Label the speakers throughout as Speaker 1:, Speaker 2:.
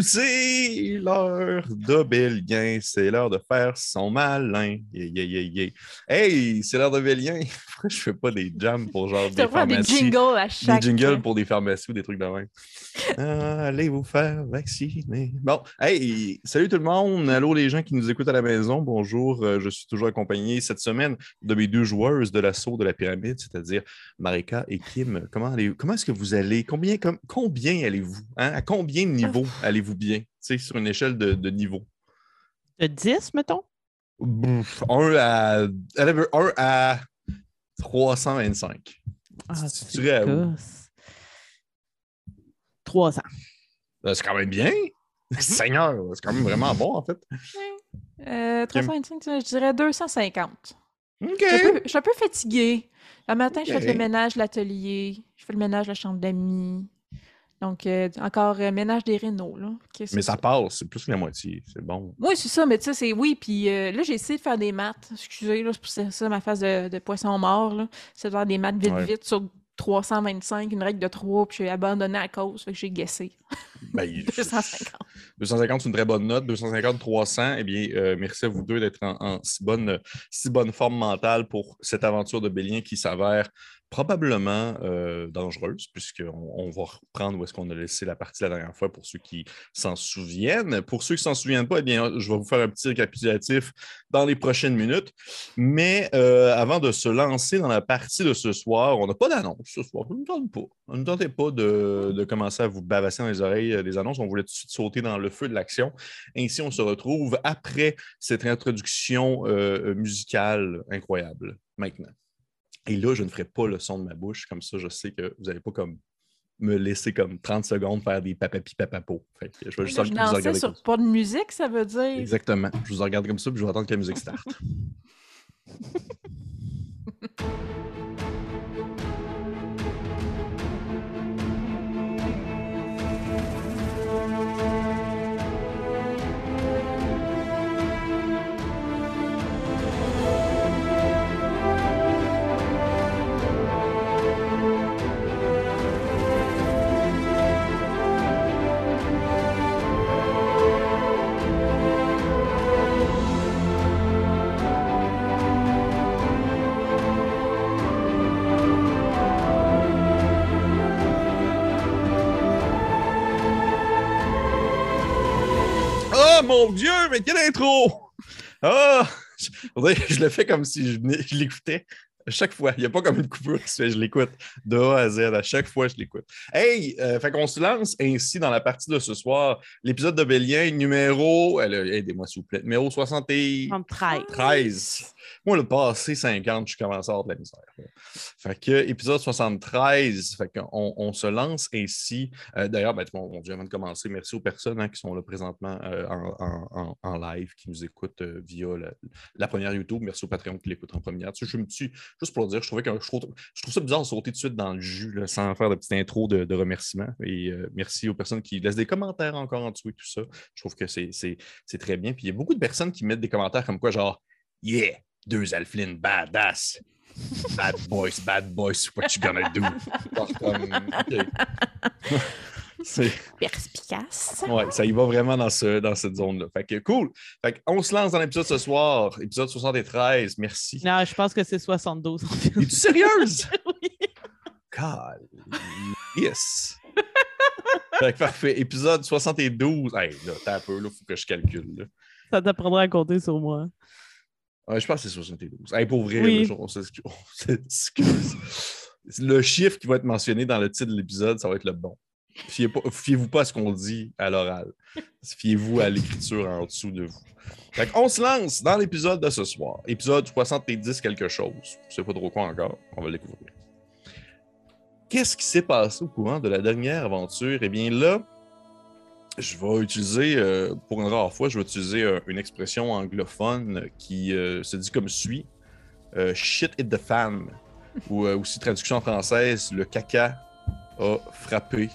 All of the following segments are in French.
Speaker 1: C'est l'heure de Bélien, c'est l'heure de faire son malin. Yeah, yeah, yeah, yeah. Hey, c'est l'heure de Bélien. Pourquoi je fais pas des jams pour genre des
Speaker 2: Tu faire des
Speaker 1: pharmacies?
Speaker 2: jingles à chaque...
Speaker 1: Des jingles pour des pharmacies ou des trucs de même. Ah, allez vous faire vacciner. Bon, hey, salut tout le monde. Allô les gens qui nous écoutent à la maison. Bonjour, euh, je suis toujours accompagné cette semaine de mes deux joueuses de l'assaut de la pyramide, c'est-à-dire Marika et Kim. Comment, allez, comment est-ce que vous allez? Combien, com- combien allez-vous? hein? À combien de niveaux allez-vous bien? Tu sais, sur une échelle de, de niveaux.
Speaker 3: De 10, mettons?
Speaker 1: Bouf, 1 à, un à 325.
Speaker 3: Ah,
Speaker 1: Tu
Speaker 3: c'est
Speaker 1: dirais où?
Speaker 3: gosse. 300.
Speaker 1: Euh, C'est quand même bien. Seigneur, c'est quand même vraiment bon en fait.
Speaker 2: Euh, 325, je dirais 250.
Speaker 1: OK.
Speaker 2: Je suis un peu- je suis un peu fatiguée. Le matin, je fais le ménage de l'atelier. Je fais le ménage de la chambre d'amis. Donc, euh, encore euh, ménage des rénaux. Là.
Speaker 1: Mais ça passe, c'est plus que la moitié. C'est bon.
Speaker 2: Oui, c'est ça, mais tu sais, c'est oui. Puis euh, là, j'ai essayé de faire des maths. Excusez, là, c'est pour ça, ça, ma phase de, de poisson mort. là. C'est de faire des maths vite,
Speaker 1: Ouais.
Speaker 2: vite sur 325, une règle de 3, puis j'ai abandonné à cause. Fait que j'ai guessé.
Speaker 1: Ben,
Speaker 2: 250.
Speaker 1: 250, c'est une très bonne note. 250, 300. Eh bien, euh, merci à vous deux d'être en, en si, bonne, si bonne forme mentale pour cette aventure de Bélien qui s'avère probablement euh, dangereuse, puisqu'on on va reprendre où est-ce qu'on a laissé la partie la dernière fois pour ceux qui s'en souviennent. Pour ceux qui ne s'en souviennent pas, eh bien, je vais vous faire un petit récapitulatif dans les prochaines minutes. Mais euh, avant de se lancer dans la partie de ce soir, on n'a pas d'annonce ce soir. Ne nous tente pas. Ne tentait pas de, de commencer à vous bavasser dans les oreilles euh, des annonces. On voulait tout de suite sauter dans le feu de l'action. Ainsi, on se retrouve après cette introduction euh, musicale incroyable maintenant. Et là, je ne ferai pas le son de ma bouche. Comme ça, je sais que vous n'allez pas comme me laisser comme 30 secondes faire des papapi papapo. Fait que je vais juste
Speaker 2: Je
Speaker 1: vous regarder
Speaker 2: sur
Speaker 1: comme
Speaker 2: pas de musique, ça veut dire.
Speaker 1: Exactement. Je vous regarde comme ça, puis je vais attendre que la musique starte. mon Dieu, mais quelle intro! Ah! Je, le fais comme si je, je l'écoutais à chaque fois. Il n'y a pas comme une coupure qui se fait, je l'écoute de A à Z. À chaque fois, je l'écoute. Hey! euh, fait qu'on se lance ainsi dans la partie de ce soir. L'épisode de Bélien, numéro. euh, Aidez-moi, s'il vous plaît. Numéro 73.
Speaker 3: 13.
Speaker 1: Moi, le passé 50, je commence à avoir de la misère. Fait que, épisode 73, fait qu'on on se lance ainsi. Euh, D'ailleurs, ben, Dieu, avant de commencer, merci aux personnes hein, qui sont là présentement euh, en, en- en- live, qui nous écoutent euh, via la, première YouTube. Merci au Patreon qui l'écoute en première. Je me suis, juste pour le dire, je trouvais que je trouve, je trouve ça bizarre de sauter tout de suite dans le jus sans faire de petite intro de, de remerciements. Et merci aux personnes qui laissent des commentaires encore en dessous et tout ça. Je trouve que c'est très bien. Puis il y a beaucoup de personnes qui mettent des commentaires comme quoi, genre, Yeah, deux Alflin badass. Bad boys, bad boys, what you gonna do? C'est-
Speaker 2: Perspicace.
Speaker 1: ouais, ça y va vraiment dans, ce, dans cette zone-là. Fait que cool. Fait que on se lance dans l'épisode ce soir, épisode 73. Merci.
Speaker 3: Non, je pense que c'est 72.
Speaker 1: Es-tu sérieuse?
Speaker 3: Oui.
Speaker 1: God. Yes. fait que parfait. Épisode 72. Hey, là, t'as un peu, là, faut que je calcule. Là.
Speaker 3: Ça t'apprendra à compter sur moi.
Speaker 1: Je pense que c'est 72. Hey, pour vrai,
Speaker 3: Oui.
Speaker 1: on s'excuse-. Le chiffre qui va être mentionné dans le titre de l'épisode, ça va être le bon. Fiez Fiez-vous pas à ce qu'on dit à l'oral. Fiez-vous à l'écriture en dessous de vous. Fait on se lance dans l'épisode de ce soir. Épisode 70 quelque chose. Je sais pas trop quoi encore. On va le découvrir. Qu'est-ce qui s'est passé au courant de la dernière aventure? Eh bien là, je vais utiliser, euh, pour une rare fois, je vais utiliser euh, une expression anglophone qui euh, se dit comme suit. Shit hit the fan. Ou aussi traduction française, le caca a frappé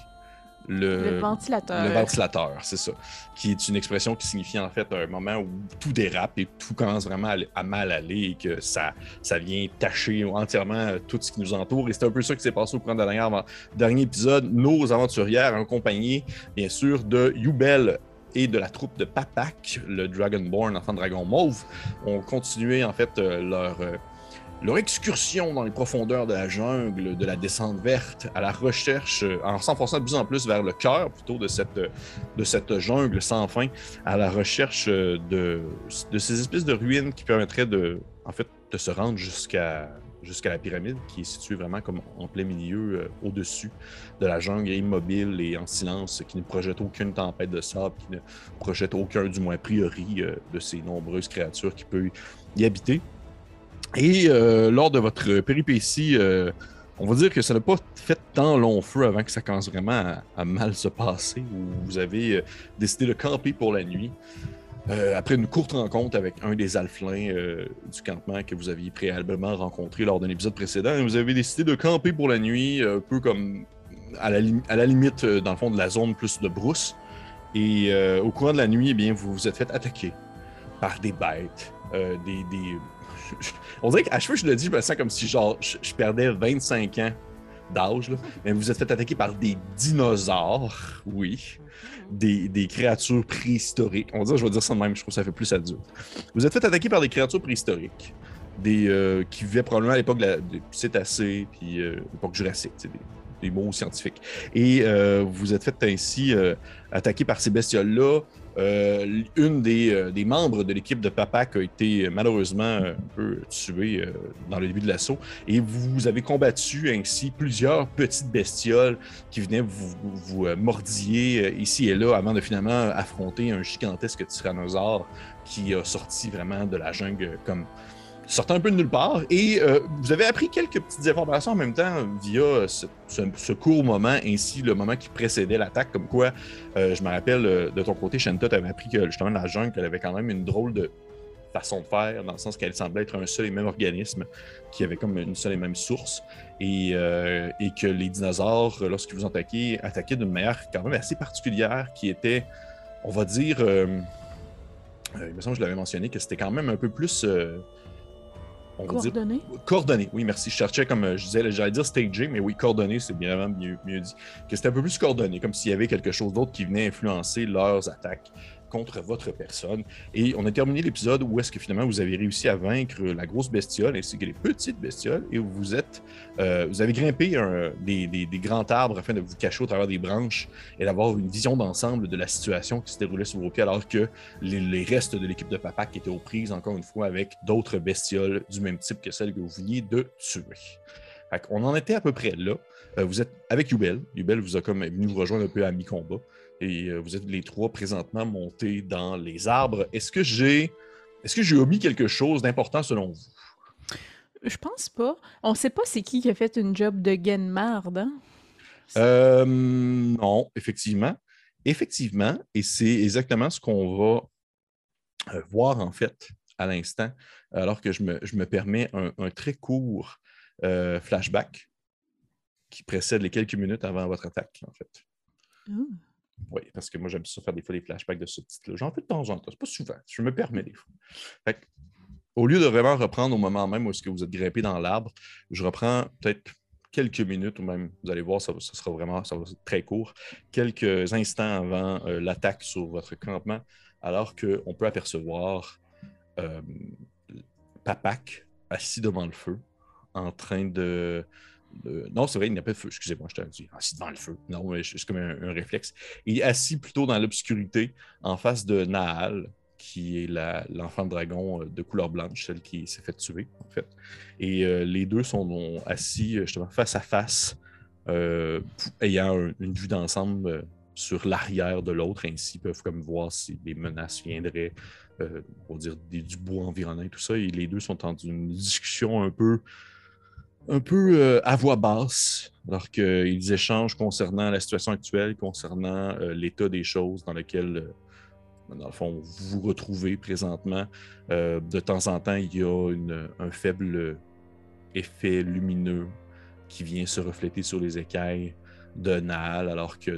Speaker 2: Le ventilateur.
Speaker 1: Le ventilateur, c'est ça. Qui est une expression qui signifie en fait un moment où tout dérape et tout commence vraiment à, mal aller et que ça, ça vient tacher entièrement tout ce qui nous entoure. Et c'est un peu ça qui s'est passé au cours de dernier, dernier épisode. Nos aventurières, en compagnie, bien sûr, de Yubel et de la troupe de Papak, le Dragonborn, enfant dragon mauve, ont continué en fait euh, leur. Euh, leur excursion dans les profondeurs de la jungle, de la descente verte, à la recherche, euh, en s'enfonçant de plus en plus vers le cœur plutôt de cette, de cette jungle sans fin, à la recherche de, de ces espèces de ruines qui permettraient de, en fait, de se rendre jusqu'à jusqu'à la pyramide qui est située vraiment comme en plein milieu, euh, au-dessus de la jungle, immobile et en silence, qui ne projette aucune tempête de sable, qui ne projette aucun, du moins a priori, euh, de ces nombreuses créatures qui peuvent y habiter. Et euh, lors de votre péripétie, euh, on va dire que ça n'a pas fait tant long feu avant que ça commence vraiment à, mal se passer, où vous avez euh, décidé de camper pour la nuit. après une courte rencontre avec un des alflins du campement que vous aviez préalablement rencontré lors d'un épisode précédent, vous avez décidé de camper pour la nuit, un peu comme à la, limite, dans le fond, de la zone plus de brousse. Et au courant de la nuit, eh bien, vous vous êtes fait attaquer par des bêtes, des on dirait qu'à chaque fois que je le dis, je me sens comme si genre je, perdais 25 ans d'âge. Mais vous êtes fait attaquer par des dinosaures, oui. Des, créatures préhistoriques. On dirait, je vais dire ça de même, je trouve que ça fait plus adulte. Vous êtes fait attaquer par des créatures préhistoriques. Des, euh, qui vivaient probablement à l'époque des cétacés, puis euh, l'époque jurassique, des, des mots scientifiques. Et euh, vous êtes fait ainsi attaquer par ces bestioles-là. Euh, une euh, des, membres de l'équipe de Papak a été malheureusement un peu tuée euh, dans le début de l'assaut. Et vous avez combattu ainsi plusieurs petites bestioles qui venaient vous, vous, mordiller ici et là avant de finalement affronter un gigantesque tyrannosaure qui a sorti vraiment de la jungle comme sortant un peu de nulle part. Et euh, vous avez appris quelques petites informations en même temps via ce, court moment, ainsi le moment qui précédait l'attaque, comme quoi, euh, je me rappelle euh, de ton côté, Shanta, tu avais appris que justement la jungle, elle avait quand même une drôle de façon de faire, dans le sens qu'elle semblait être un seul et même organisme qui avait comme une seule et même source, et, et que les dinosaures, lorsqu'ils vous attaquaient, attaquaient d'une manière quand même assez particulière, qui était, on va dire, il me semble que je l'avais mentionné, que c'était quand même un peu plus
Speaker 2: coordonné.
Speaker 1: coordonné, oui, merci. Je cherchais comme euh, je disais, j'allais dire stagé, mais oui, coordonné, c'est bien mieux, mieux dit. Que c'était un peu plus coordonné, comme s'il y avait quelque chose d'autre qui venait influencer leurs attaques contre votre personne. Et on a terminé l'épisode où est-ce que finalement vous avez réussi à vaincre la grosse bestiole ainsi que les petites bestioles et vous êtes, euh, vous avez grimpé des, grands arbres afin de vous cacher au travers des branches et d'avoir une vision d'ensemble de la situation qui se déroulait sous vos pieds alors que les, restes de l'équipe de Papa qui étaient aux prises encore une fois avec d'autres bestioles du même type que celles que vous veniez de tuer. on en était à peu près là. Euh, vous êtes avec Yubel. Yubel vous a comme venu vous rejoindre un peu à mi-combat et euh, vous êtes les trois présentement montés dans les arbres. Est-ce que j'ai est-ce que j'ai omis quelque chose d'important selon vous?
Speaker 2: Je pense pas. On sait pas c'est qui qui a fait une job de Genmard, hein?
Speaker 1: Euh, non, effectivement. Effectivement, et c'est exactement ce qu'on va euh, voir en fait à l'instant, alors que je me, permets un, très court flashback qui précède les quelques minutes avant votre attaque, en fait. Oh. Oui, parce que moi, j'aime ça faire des fois des flashbacks de ce titre-là. J'en fais de temps en temps, c'est pas souvent. Je me permets des fois. au lieu de vraiment reprendre au moment même où est-ce que vous êtes grimpé dans l'arbre, je reprends peut-être quelques minutes, ou même, vous allez voir, ça, sera vraiment ça va être très court, quelques instants avant euh, l'attaque sur votre campement, alors qu'on peut apercevoir euh, Papak assis devant le feu, en train de non, c'est vrai, il n'y a pas de feu. Excusez-moi, je t'ai dit assis devant le feu. Non, c'est comme un, réflexe. Il est assis plutôt dans l'obscurité, en face de Nahal, qui est l'enfant dragon euh, de couleur blanche, celle qui s'est fait tuer, en fait. Et euh, les deux sont assis euh, justement face à face, ayant une vue d'ensemble sur l'arrière de l'autre, ainsi peuvent comme voir si des menaces viendraient, on va dire du bois environnant et tout ça. Et les deux sont en une discussion un peu un peu euh, à voix basse, alors qu'ils échangent concernant la situation actuelle, concernant euh, l'état des choses dans lequel, euh, dans le fond, vous vous retrouvez présentement. de temps en temps, il y a un faible effet lumineux qui vient se refléter sur les écailles de Naal, alors que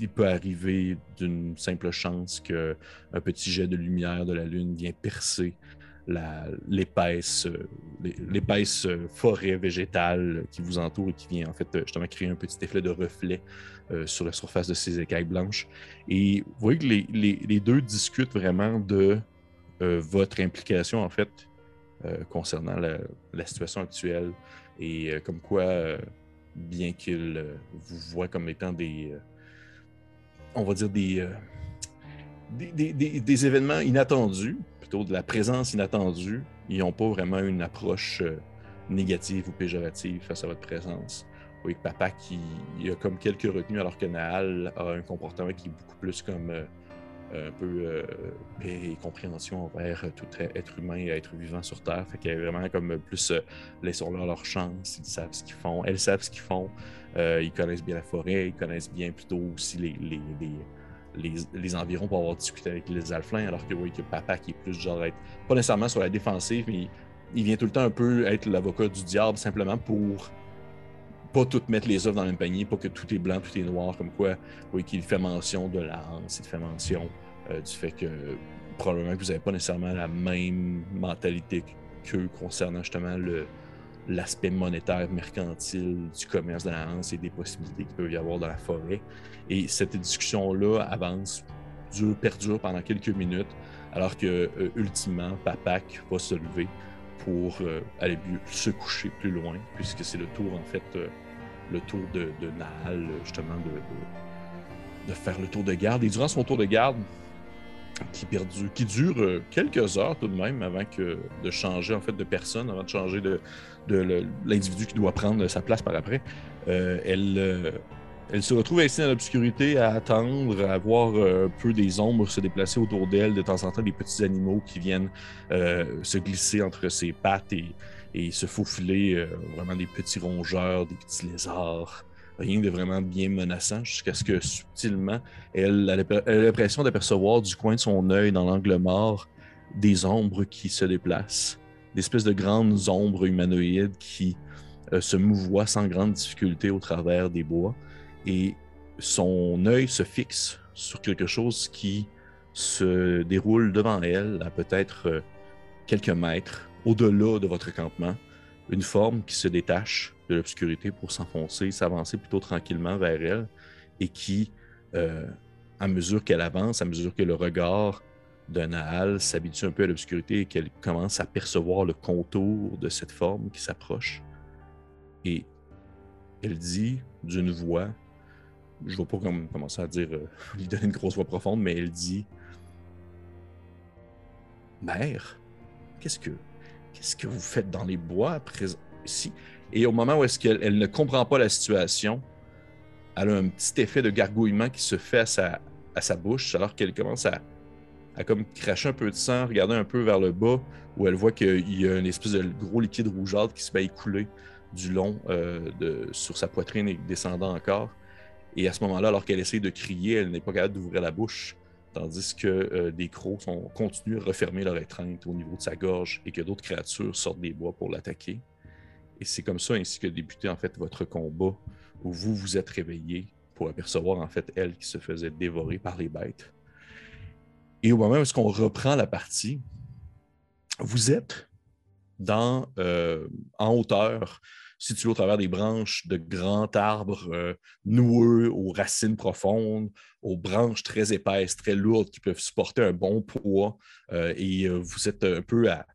Speaker 1: il peut arriver d'une simple chance qu'un petit jet de lumière de la Lune vient percer l'épaisse l'épaisse forêt végétale qui vous entoure et qui vient en fait justement créer un petit effet de reflet euh, sur la surface de ces écailles blanches. Et vous voyez que les, deux discutent vraiment de euh, votre implication en fait euh, concernant la, situation actuelle et comme quoi, bien qu'ils vous voient comme étant des, on va dire des, des, événements inattendus, de la présence inattendue. Ils n'ont pas vraiment une approche euh, négative ou péjorative face à votre présence. Oui, papa qui a comme quelques retenues alors que Nahal a un comportement qui est beaucoup plus comme euh, un peu euh, paix et compréhension envers tout être humain et être vivant sur Terre. Fait y a vraiment comme plus laissons-leur leur chance, ils savent ce qu'ils font, elles savent ce qu'ils font, ils connaissent bien la forêt, ils connaissent bien plutôt aussi les, environs pour avoir discuté avec les alflins, alors que oui, que papa qui est plus genre être, pas nécessairement sur la défensive, mais il, vient tout le temps un peu être l'avocat du diable simplement pour pas tout mettre les œufs dans le même panier, pas que tout est blanc, tout est noir, comme quoi, oui, qu'il fait mention de la il fait mention euh, du fait que probablement que vous n'avez pas nécessairement la même mentalité qu'eux concernant justement le, l'aspect monétaire, mercantile du commerce de la Hanse et des possibilités qu'il peut y avoir dans la forêt. Et cette discussion-là avance, dure, perdure pendant quelques minutes, alors que euh, ultimement, Papak va se lever pour euh, aller se coucher plus loin, puisque c'est le tour, en fait, euh, le tour de, de justement, de, de, faire le tour de garde. Et durant son tour de garde, qui, perdu, qui dure quelques heures tout de même avant que de changer en fait de personne, avant de changer de, l'individu qui doit prendre sa place par après. Euh, elle, euh, elle se retrouve ainsi dans l'obscurité à attendre, à voir euh, un peu des ombres se déplacer autour d'elle, de temps en temps des petits animaux qui viennent se glisser entre ses pattes et, et se faufiler, vraiment des petits rongeurs, des petits lézards. Rien de vraiment bien menaçant, jusqu'à ce que subtilement, elle, a l'impression d'apercevoir du coin de son œil, dans l'angle mort, des ombres qui se déplacent d'espèces de grandes ombres humanoïdes qui euh, se mouvoient sans grande difficulté au travers des bois. Et son œil se fixe sur quelque chose qui se déroule devant elle, à peut-être euh, quelques mètres au-delà de votre campement. Une forme qui se détache de l'obscurité pour s'enfoncer, s'avancer plutôt tranquillement vers elle et qui, euh, à mesure qu'elle avance, à mesure que le regard de Nahal s'habitue un peu à l'obscurité et qu'elle commence à percevoir le contour de cette forme qui s'approche. Et elle dit d'une voix, je ne vais pas commencer à dire, euh, lui donner une grosse voix profonde, mais elle dit Mère, qu'est-ce que qu'est-ce que vous faites dans les bois présent ici? Et au moment où est-ce qu'elle elle ne comprend pas la situation, elle a un petit effet de gargouillement qui se fait à sa, à bouche alors qu'elle commence à, comme craché un peu de sang, regarder un peu vers le bas, où elle voit qu'il y a une espèce de gros liquide rougeâtre qui se met écouler du long euh, de, sur sa poitrine et descendant encore. Et à ce moment-là, alors qu'elle essaie de crier, elle n'est pas capable d'ouvrir la bouche, tandis que euh, des crocs continuent à refermer leur étreinte au niveau de sa gorge et que d'autres créatures sortent des bois pour l'attaquer. Et c'est comme ça ainsi que débuté en fait votre combat, où vous vous êtes réveillé pour apercevoir en fait elle qui se faisait dévorer par les bêtes. Et au moment où on reprend la partie, vous êtes dans, euh, en hauteur, situé au travers des branches de grands arbres euh, noueux, aux racines profondes, aux branches très épaisses, très lourdes qui peuvent supporter un bon poids. Euh, et vous êtes un peu à,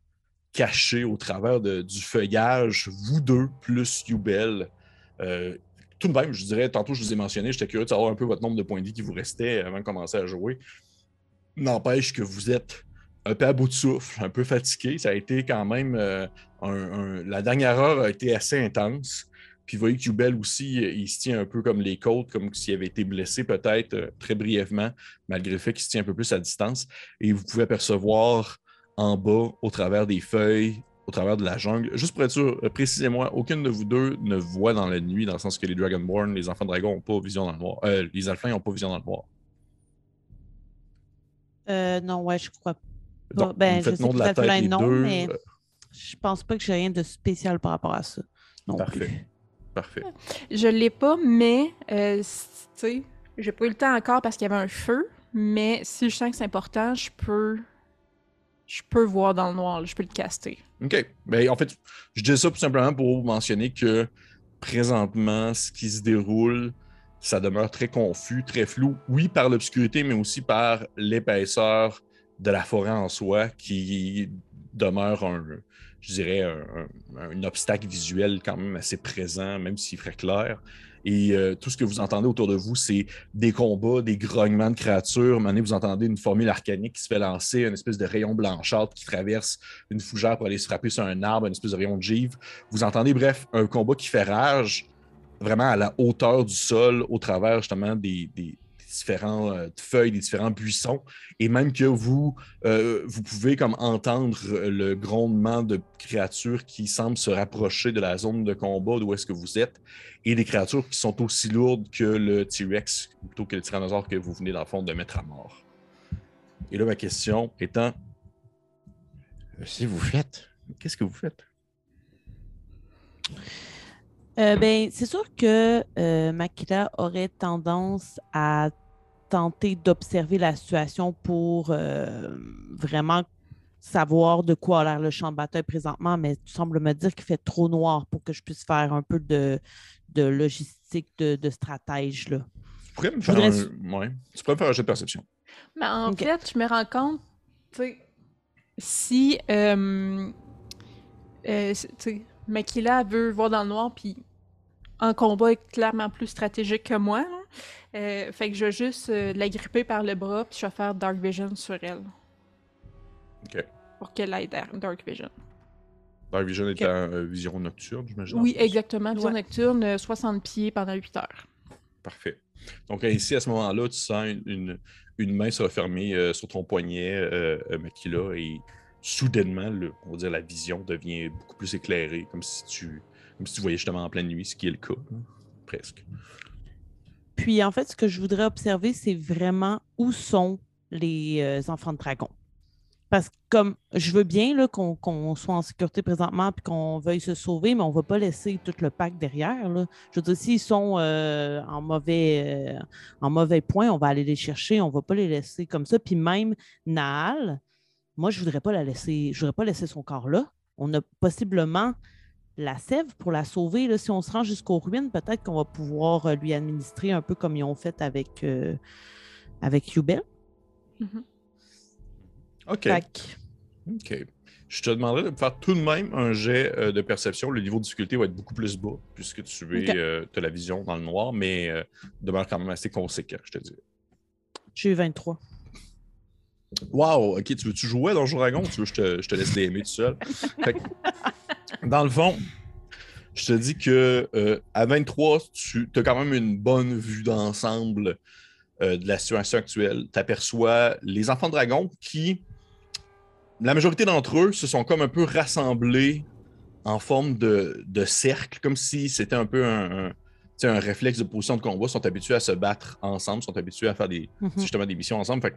Speaker 1: caché au travers du feuillage, vous deux plus Yubel. tout de même, je dirais, tantôt je vous ai mentionné, j'étais curieux de savoir un peu votre nombre de points de vie qui vous restait avant de commencer à jouer. N'empêche que vous êtes un peu à bout de souffle, un peu fatigué. Ça a été quand même. Euh, la dernière heure a été assez intense. Puis vous voyez que Jubel aussi, il se tient un peu comme les côtes, comme s'il avait été blessé peut-être euh, très brièvement, malgré le fait qu'il se tient un peu plus à distance. Et vous pouvez apercevoir en bas, au travers des feuilles, au travers de la jungle. Juste pour être sûr, euh, précisez-moi, aucune de vous deux ne voit dans la nuit, dans le sens que les Dragonborn, les enfants dragons n'ont pas vision dans le noir. les alphins n'ont pas vision dans le noir.
Speaker 3: Non, ouais, je crois pas. ben, je sais de la tête non, mais euh. je pense pas que j'ai rien de spécial par rapport à ça. Non
Speaker 1: Parfait. Parfait.
Speaker 2: Je l'ai pas, mais euh, tu sais, J'ai pas eu le temps encore parce qu'il y avait un feu, mais si je sens que c'est important, je peux. Je peux voir dans le noir, je peux le caster.
Speaker 1: OK. Ben, en fait, je dis ça tout simplement pour mentionner que présentement, ce qui se déroule, ça demeure très confus, très flou. Oui, par l'obscurité, mais aussi par l'épaisseur de la forêt en soi qui demeure un, je dirais, un, obstacle visuel quand même assez présent, même s'il ferait clair. Et euh, tout ce que vous entendez autour de vous, c'est des combats, des grognements de créatures. Maintenant, vous entendez une formule arcanique qui se fait lancer, une espèce de rayon blanchâtre qui traverse une fougère pour aller se frapper sur un arbre, une espèce de rayon de givre. Vous entendez, bref, un combat qui fait rage, vraiment à la hauteur du sol, au travers justement des, différentes euh, feuilles, des différents buissons, et même que vous, euh, vous pouvez comme entendre le grondement de créatures qui semblent se rapprocher de la zone de combat d'où est-ce que vous êtes, et des créatures qui sont aussi lourdes que le T-Rex, plutôt que le tyrannosaure que vous venez dans le fond de mettre à mort. Et là, ma question étant, si vous faites, qu'est-ce que vous faites?
Speaker 3: Euh, ben, c'est sûr que euh, aurait tendance à tenter d'observer la situation pour euh, vraiment savoir de quoi a l'air le champ de bataille présentement, mais tu sembles me dire qu'il fait trop noir pour que je puisse faire un peu de, logistique, de, stratège. Là.
Speaker 1: Tu pourrais me faire, un... tu pourrais faire jeu de perception.
Speaker 2: Mais en fait, je me rends compte, si euh, euh, Makila veut voir dans le noir, puis en combat est clairement plus stratégique que moi. Euh, fait que je vais juste euh, la gripper par le bras, puis je vais faire Dark Vision sur elle.
Speaker 1: Ok.
Speaker 2: Pour qu'elle ait Dark Vision.
Speaker 1: Dark Vision est en euh, vision nocturne, j'imagine.
Speaker 2: Oui, exactement. Vision nocturne, 60 pieds pendant 8 heures.
Speaker 1: Parfait. Donc ici, à ce moment-là, tu sens une, une, main se refermer sur ton poignet, Makila, et soudainement, le, on va dire, la vision devient beaucoup plus éclairée, comme si tu comme si tu voyais justement en pleine nuit, ce qui est le cas, presque.
Speaker 3: Puis en fait, ce que je voudrais observer, c'est vraiment où sont les euh, enfants de dragon. Parce que comme je veux bien qu'on soit en sécurité présentement et qu'on veuille se sauver, mais on ne va pas laisser tout le pack derrière. Je veux dire, s'ils sont euh, en, mauvais, euh, en mauvais point, on va aller les chercher, on ne va pas les laisser comme ça. Puis même Naal, moi, je ne voudrais pas la laisser, je voudrais pas laisser son corps là. On a possiblement la sève pour la sauver. Là, si on se rend jusqu'aux ruines, peut-être qu'on va pouvoir euh, lui administrer un peu comme ils ont fait avec, euh, avec Yubel.
Speaker 2: Mm-hmm.
Speaker 1: OK. OK. Je te demanderais de faire tout de même un jet euh, de perception. Le niveau de difficulté va être beaucoup plus bas puisque tu as la vision dans le noir, mais demeure quand même assez conséquent, je te dis.
Speaker 3: J'ai eu 23.
Speaker 1: Wow, ok, tu veux-tu jouer dans le Dragon? Tu veux que je te, je te laisse l'aimer tout seul? dans le fond, je te dis que euh, à 23, tu as quand même une bonne vue d'ensemble euh, de la situation actuelle. Tu aperçois les enfants dragons qui, la majorité d'entre eux, se sont comme un peu rassemblés en forme de, cercle, comme si c'était un peu un, un, réflexe de position de combat. Ils sont habitués à se battre ensemble, sont habitués à faire des, mhm. justement des missions ensemble. Fait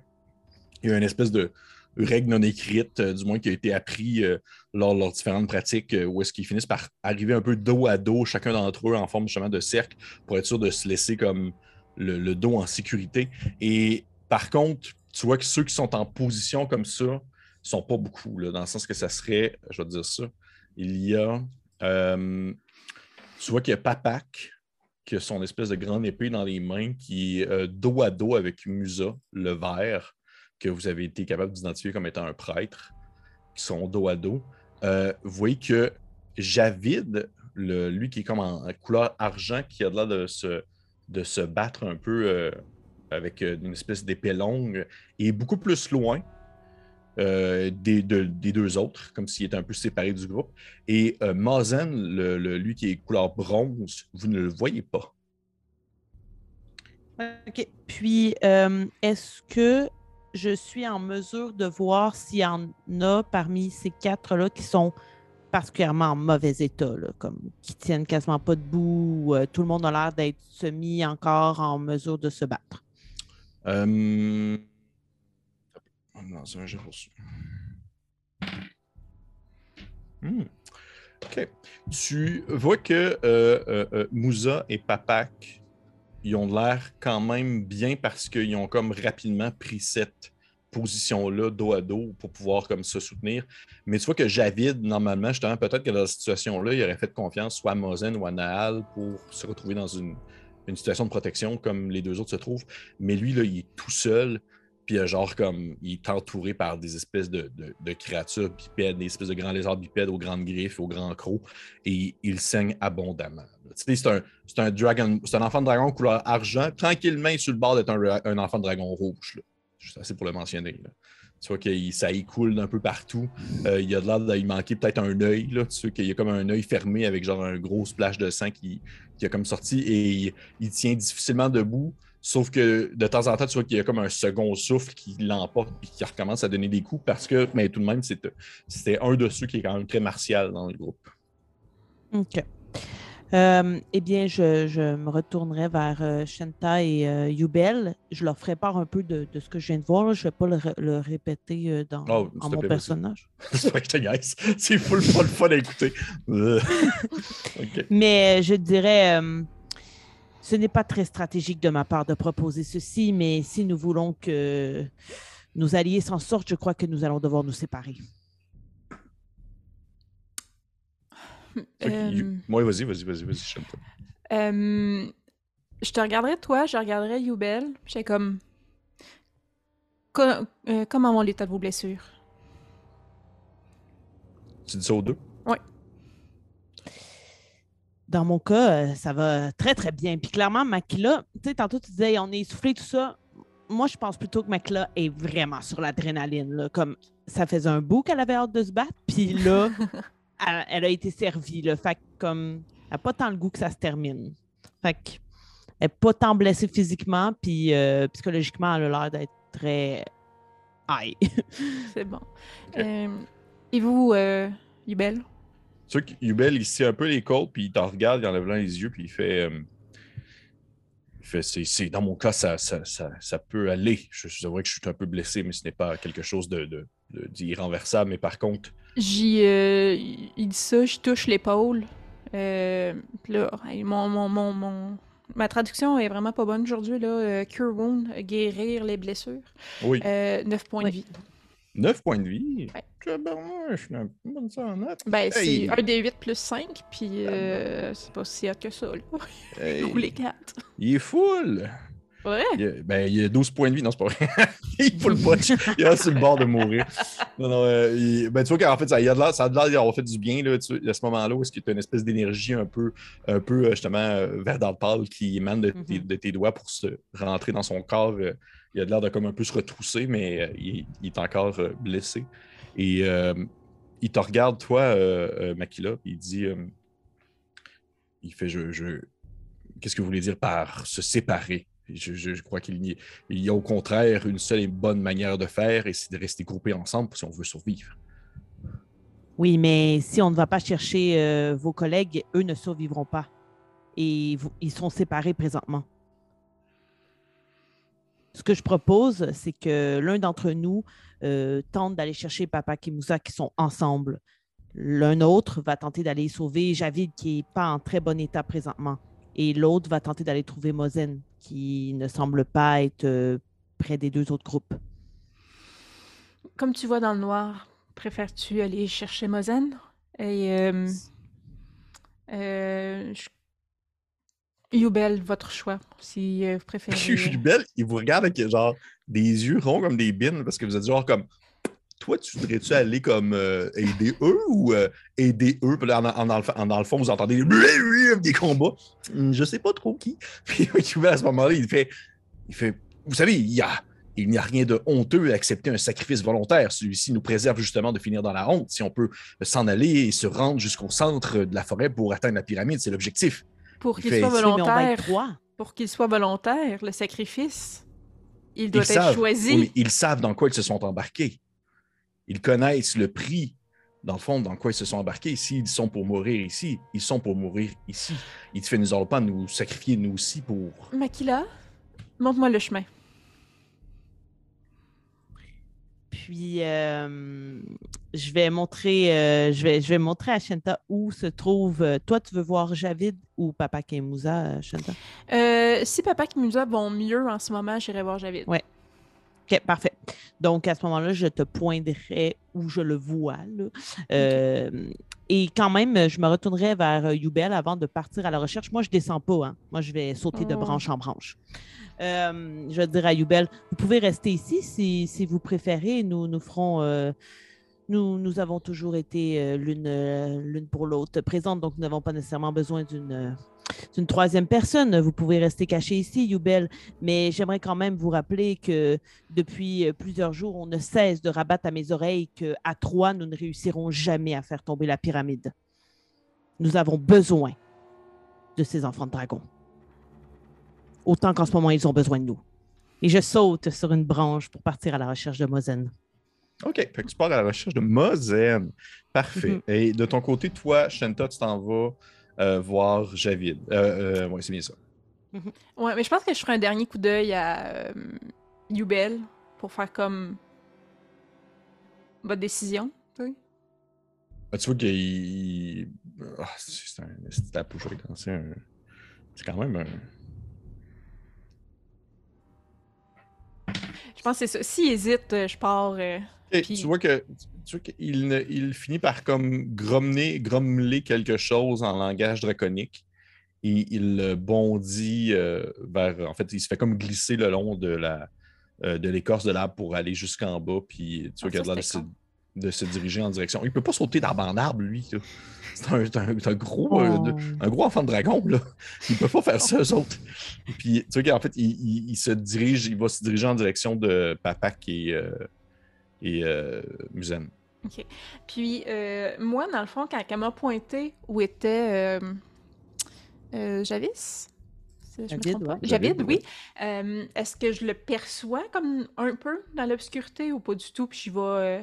Speaker 1: il y a une espèce de, règle non écrite, euh, du moins qui a été appris euh, lors de leurs différentes pratiques, euh, où est-ce qu'ils finissent par arriver un peu dos à dos, chacun d'entre eux en forme justement de cercle, pour être sûr de se laisser comme le, dos en sécurité. Et par contre, tu vois que ceux qui sont en position comme ça sont pas beaucoup, dans le sens que ça serait, je vais te dire ça, il y a, tu vois qu'il y a Papak, qui a son espèce de grande épée dans les mains, qui est dos à dos avec Musa, le vert, que vous avez été capable d'identifier comme étant un prêtre, qui sont dos à dos, euh, vous voyez que Javid, lui qui est comme en, couleur argent, qui a l'air de se, de se battre un peu euh, avec euh, une espèce d'épée longue, est beaucoup plus loin des, des, deux autres, comme s'il était un peu séparé du groupe. Et Mazen, lui qui est couleur bronze, vous ne le voyez pas.
Speaker 3: OK. Puis, est-ce que je suis en mesure de voir s'il y en a parmi ces quatre-là qui sont particulièrement en mauvais état, comme qui tiennent quasiment pas debout. Euh, tout le monde a l'air d'être semi encore en mesure de se battre.
Speaker 1: Euh... Hmm. OK. Tu vois que euh, Moussa et Papak ils ont l'air quand même bien parce qu'ils ont comme rapidement pris cette position-là dos à dos pour pouvoir comme se soutenir. Mais tu vois que Javid, normalement, justement, peut-être que dans cette situation-là, il aurait fait confiance soit à Mozen ou à Nahal pour se retrouver dans une, une situation de protection comme les deux autres se trouvent. Mais lui, là, il est tout seul. Puis genre comme il est entouré par des espèces de, créatures bipèdes, des espèces de grands lézards bipèdes aux grandes griffes, aux grands crocs, et il saigne abondamment. C'est un, un, dragon, c'est un enfant de dragon couleur argent, tranquillement sur le bord d'être un, enfant de dragon rouge. Là. Juste assez pour le mentionner. Tu vois que ça écoule d'un peu partout. Euh, il y a de l'air d'y manquer peut-être un œil. Tu vois qu'il y a comme un œil fermé avec genre un gros splash de sang qui, qui a comme sorti et il tient difficilement debout. Sauf que de temps en temps, tu vois qu'il y a comme un second souffle qui l'emporte et qui recommence à donner des coups parce que, mais tout de même, c'était un de ceux qui est quand même très martial dans le groupe.
Speaker 3: OK. Euh, eh bien, je, me retournerai vers euh, Shenta et euh, Yubel. Je leur ferai part un peu de, ce que je viens de voir. Je ne vais pas le, répéter dans, oh, mon personnage.
Speaker 1: C'est que je full le fun à écouter.
Speaker 3: Mais je dirais ce n'est pas très stratégique de ma part de proposer ceci, mais si nous voulons que nos alliés s'en sortent, je crois que nous allons devoir nous séparer.
Speaker 1: Euh... Moi, vas-y, vas-y, vas-y, vas-y, je
Speaker 2: euh... Je te regarderai toi, je regarderai Youbel. J'ai comme. Euh, comment vont l'état de vos blessures?
Speaker 1: Tu dis ça aux deux?
Speaker 3: Dans mon cas, euh, ça va très, très bien. Puis clairement, Makila, tu sais, tantôt tu disais, on est essoufflé, tout ça. Moi, je pense plutôt que Makila est vraiment sur l'adrénaline. Comme ça faisait un bout qu'elle avait hâte de se battre, puis là, elle, a été servie. Fait que, comme, elle n'a pas tant le goût que ça se termine. Fait que, elle n'est pas tant blessée physiquement, puis euh, psychologiquement, elle a l'air d'être très aïe.
Speaker 2: C'est bon. Euh, et vous, Yubel?
Speaker 1: Tu vois Yubel, il sait un peu les côtes, puis il t'en regarde, il enlève là les yeux, puis il fait. Euh, il fait c'est, dans mon cas, ça, ça, ça, peut aller. Je, je vrai que je suis un peu blessé, mais ce n'est pas quelque chose de, de, d'irrenversable. Mais par contre.
Speaker 2: J'y, euh, il dit ça, je touche l'épaule. Euh, là, mon, mon, mon, ma traduction est vraiment pas bonne aujourd'hui. Là. cure wound, guérir les blessures.
Speaker 1: Oui.
Speaker 2: 9 points de vie.
Speaker 1: 9 points de vie?
Speaker 2: Ouais.
Speaker 1: Je suis un ça en note.
Speaker 2: Ben, c'est un des 8 plus 5, puis euh, c'est pas si hot que ça, là. Ou les 4.
Speaker 1: Il est full!
Speaker 2: Ouais.
Speaker 1: Il a, ben, il a 12 points de vie, non, c'est pas vrai. il est full punch. il est sur le bord de mourir. Non, non, euh, ben, tu vois qu'en fait, ça, il a de l'air, ça a l'air d'avoir fait du bien là, tu, à ce moment-là où est-ce qu'il y a une espèce d'énergie un peu, un peu euh, justement euh, vert pâle qui émane de, tes, mm-hmm. de, tes doigts pour se rentrer dans son corps. Euh, il a l'air de comme un peu se retrousser, mais euh, il, est encore euh, blessé. Et euh, il te regarde, toi, Makila, il dit il fait je, Qu'est-ce que vous voulez dire par se séparer? Je, crois qu'il y, y, a au contraire une seule et bonne manière de faire, et c'est de rester groupés ensemble si on veut survivre.
Speaker 3: Oui, mais si on ne va pas chercher vos collègues, eux ne survivront pas. Et ils sont séparés présentement. Ce que je propose, c'est que l'un d'entre nous euh, tente d'aller chercher Papa Kimoussa qui sont ensemble. L'un autre va tenter d'aller sauver Javid qui n'est pas en très bon état présentement. Et l'autre va tenter d'aller trouver Mozen qui ne semble pas être euh, près des deux autres groupes.
Speaker 2: Comme tu vois dans le noir, préfères-tu aller chercher Mozen? Et euh, je Youbel, votre choix, si euh, vous préférez.
Speaker 1: Youbel, il vous regarde avec genre des yeux ronds comme des bines parce que vous êtes genre comme toi, tu voudrais-tu aller comme euh, aider eux ou euh, aider eux? Puis là, en, dans le fond, vous entendez des, combats. Hmm, je sais pas trop qui. Puis Youbel, à ce moment-là, il fait, il fait Vous savez, il y a. Il n'y a rien de honteux à accepter un sacrifice volontaire. Celui-ci nous préserve justement de finir dans la honte. Si on peut s'en aller et se rendre jusqu'au centre de la forêt pour atteindre la pyramide, c'est l'objectif.
Speaker 2: Pour qu'il soit volontaire. Pour qu'il soit volontaire, le sacrifice, il doit être choisi.
Speaker 1: ils savent dans quoi ils se sont embarqués. Ils connaissent le prix, dans le fond, dans quoi ils se sont embarqués. S'ils sont pour mourir ici, ils sont pour mourir ici. Ils ne nous pas nous sacrifier nous aussi pour.
Speaker 2: Makila, montre-moi le chemin.
Speaker 3: Puis, euh, je vais montrer, euh, je vais, je vais montrer à Shenta où se trouve. euh, toi, tu veux voir Javid ou Papa Kemusa? Euh,
Speaker 2: si Papa Kimusa vont mieux en ce moment, j'irai voir Javid.
Speaker 3: Ouais. OK, parfait. Donc, à ce moment-là, je te pointerai où je le vois. là. Et quand même, je me retournerai vers euh, Youbel avant de partir à la recherche. Moi, je descends pas. Hein. Moi, je vais sauter de
Speaker 2: Oh.
Speaker 3: branche en branche. Euh, je vais dire à Youbel, vous pouvez rester ici si, si vous préférez. Nous, nous ferons... euh, nous, nous avons toujours été l'une l'une pour l'autre présentes, donc nous n'avons pas nécessairement besoin d'une euh, d'une troisième personne. Vous pouvez rester caché ici, Youbel, mais j'aimerais quand même vous rappeler que depuis euh, plusieurs jours, on ne cesse de rabattre à mes oreilles qu'à trois, nous ne réussirons jamais à faire tomber la pyramide. Nous avons besoin de ces enfants de dragon. Autant qu'en ce moment, ils ont besoin de nous. Et je saute sur une branche pour partir à la recherche de Mozen.
Speaker 1: OK. Fait que tu pars à la recherche de Mozen. Parfait.
Speaker 3: Mhm.
Speaker 1: Et de ton côté, toi, Shanta, tu t'en vas voir Javid. Euh, euh, oui, c'est bien ça.
Speaker 2: Ouais, mais je pense que je ferai un dernier coup d'œil à euh, Youbel pour faire comme votre décision.
Speaker 1: Ah, tu vois qu'il. il- Ah, c'est un c'est tape où je vais lancer un- C'est quand même un.
Speaker 2: Je pense que c'est ça. S'il hésite, euh, je pars. euh,
Speaker 1: Et
Speaker 2: Puis-
Speaker 1: Tu vois que tu vois qu'il ne- il finit par comme grommeler, grommeler quelque chose en langage draconique et il bondit euh, vers. En fait, il se fait comme glisser le long de la euh, de l'écorce de l'arbre pour aller jusqu'en bas. Puis tu vois
Speaker 2: Ah,
Speaker 1: qu'il a l'air de, se- de se diriger en direction. Il peut pas sauter d'arbre en arbre, lui. là. C'est un, un- gros. euh,
Speaker 3: Oh.
Speaker 1: un gros enfant de dragon, là. Ils peuvent pas faire ça, eux autres. Puis, tu vois qu'en fait, il, il- il se dirige, il va se diriger en direction de Papak et, euh, et euh, Muzen.
Speaker 2: Puis, euh, moi, dans le fond, quand elle m'a pointé où était euh, euh, Javis,
Speaker 3: Javid, ouais.
Speaker 2: Oui. Euh, Est-ce que je le perçois comme un peu dans l'obscurité ou pas du tout? Puis je vais euh,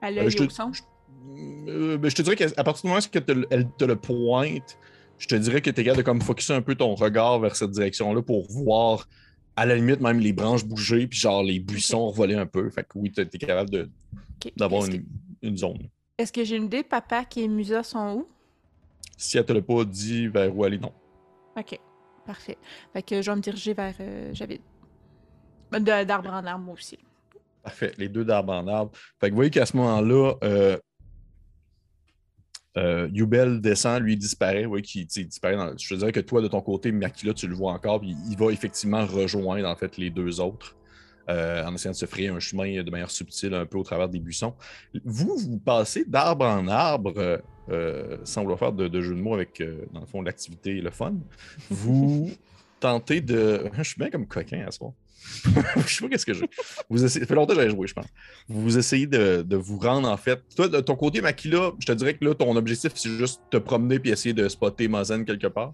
Speaker 2: à l'œil
Speaker 1: Euh, je te-
Speaker 2: au son.
Speaker 1: je- euh, ben, je te dirais qu'à partir du moment où elle te, le pointe, je te dirais que tu es capable de comme focuser un peu ton regard vers cette direction-là pour voir, à la limite, même les branches bouger, puis genre les buissons voler un peu. Fait que oui, tu es capable de- d'avoir une, une zone.
Speaker 2: est-ce que j'ai une idée, papa et Musa sont où?
Speaker 1: Si elle te l'a pas dit vers où aller, non.
Speaker 2: Ok, parfait. Fait que je vais me diriger vers euh, Javid. Euh, D'arbre en arbre, moi aussi.
Speaker 1: Parfait, les deux d'arbre en arbre. Fait que vous voyez qu'à ce moment-là, euh, euh, Yubel descend, lui disparaît. Sais, il disparaît. Dans... Je te dirais que toi, de ton côté, Makila, tu le vois encore, puis il va effectivement rejoindre en fait les deux autres. euh, en essayant de se frayer un chemin de manière subtile un peu au travers des buissons. Vous, vous passez d'arbre en arbre, euh, euh, sans vouloir faire de, de jeu de mots avec, dans le fond, l'activité et le fun. Vous tentez de... Je suis bien comme coquin à ce moment. je sais pas qu'est-ce que j'ai. Vous essayez... Ça fait longtemps que j'ai joué, je pense. Vous essayez de, de vous rendre, en fait. Toi, de ton côté, Makila, je te dirais que là, ton objectif, c'est juste te promener puis essayer de spotter Mazen quelque part.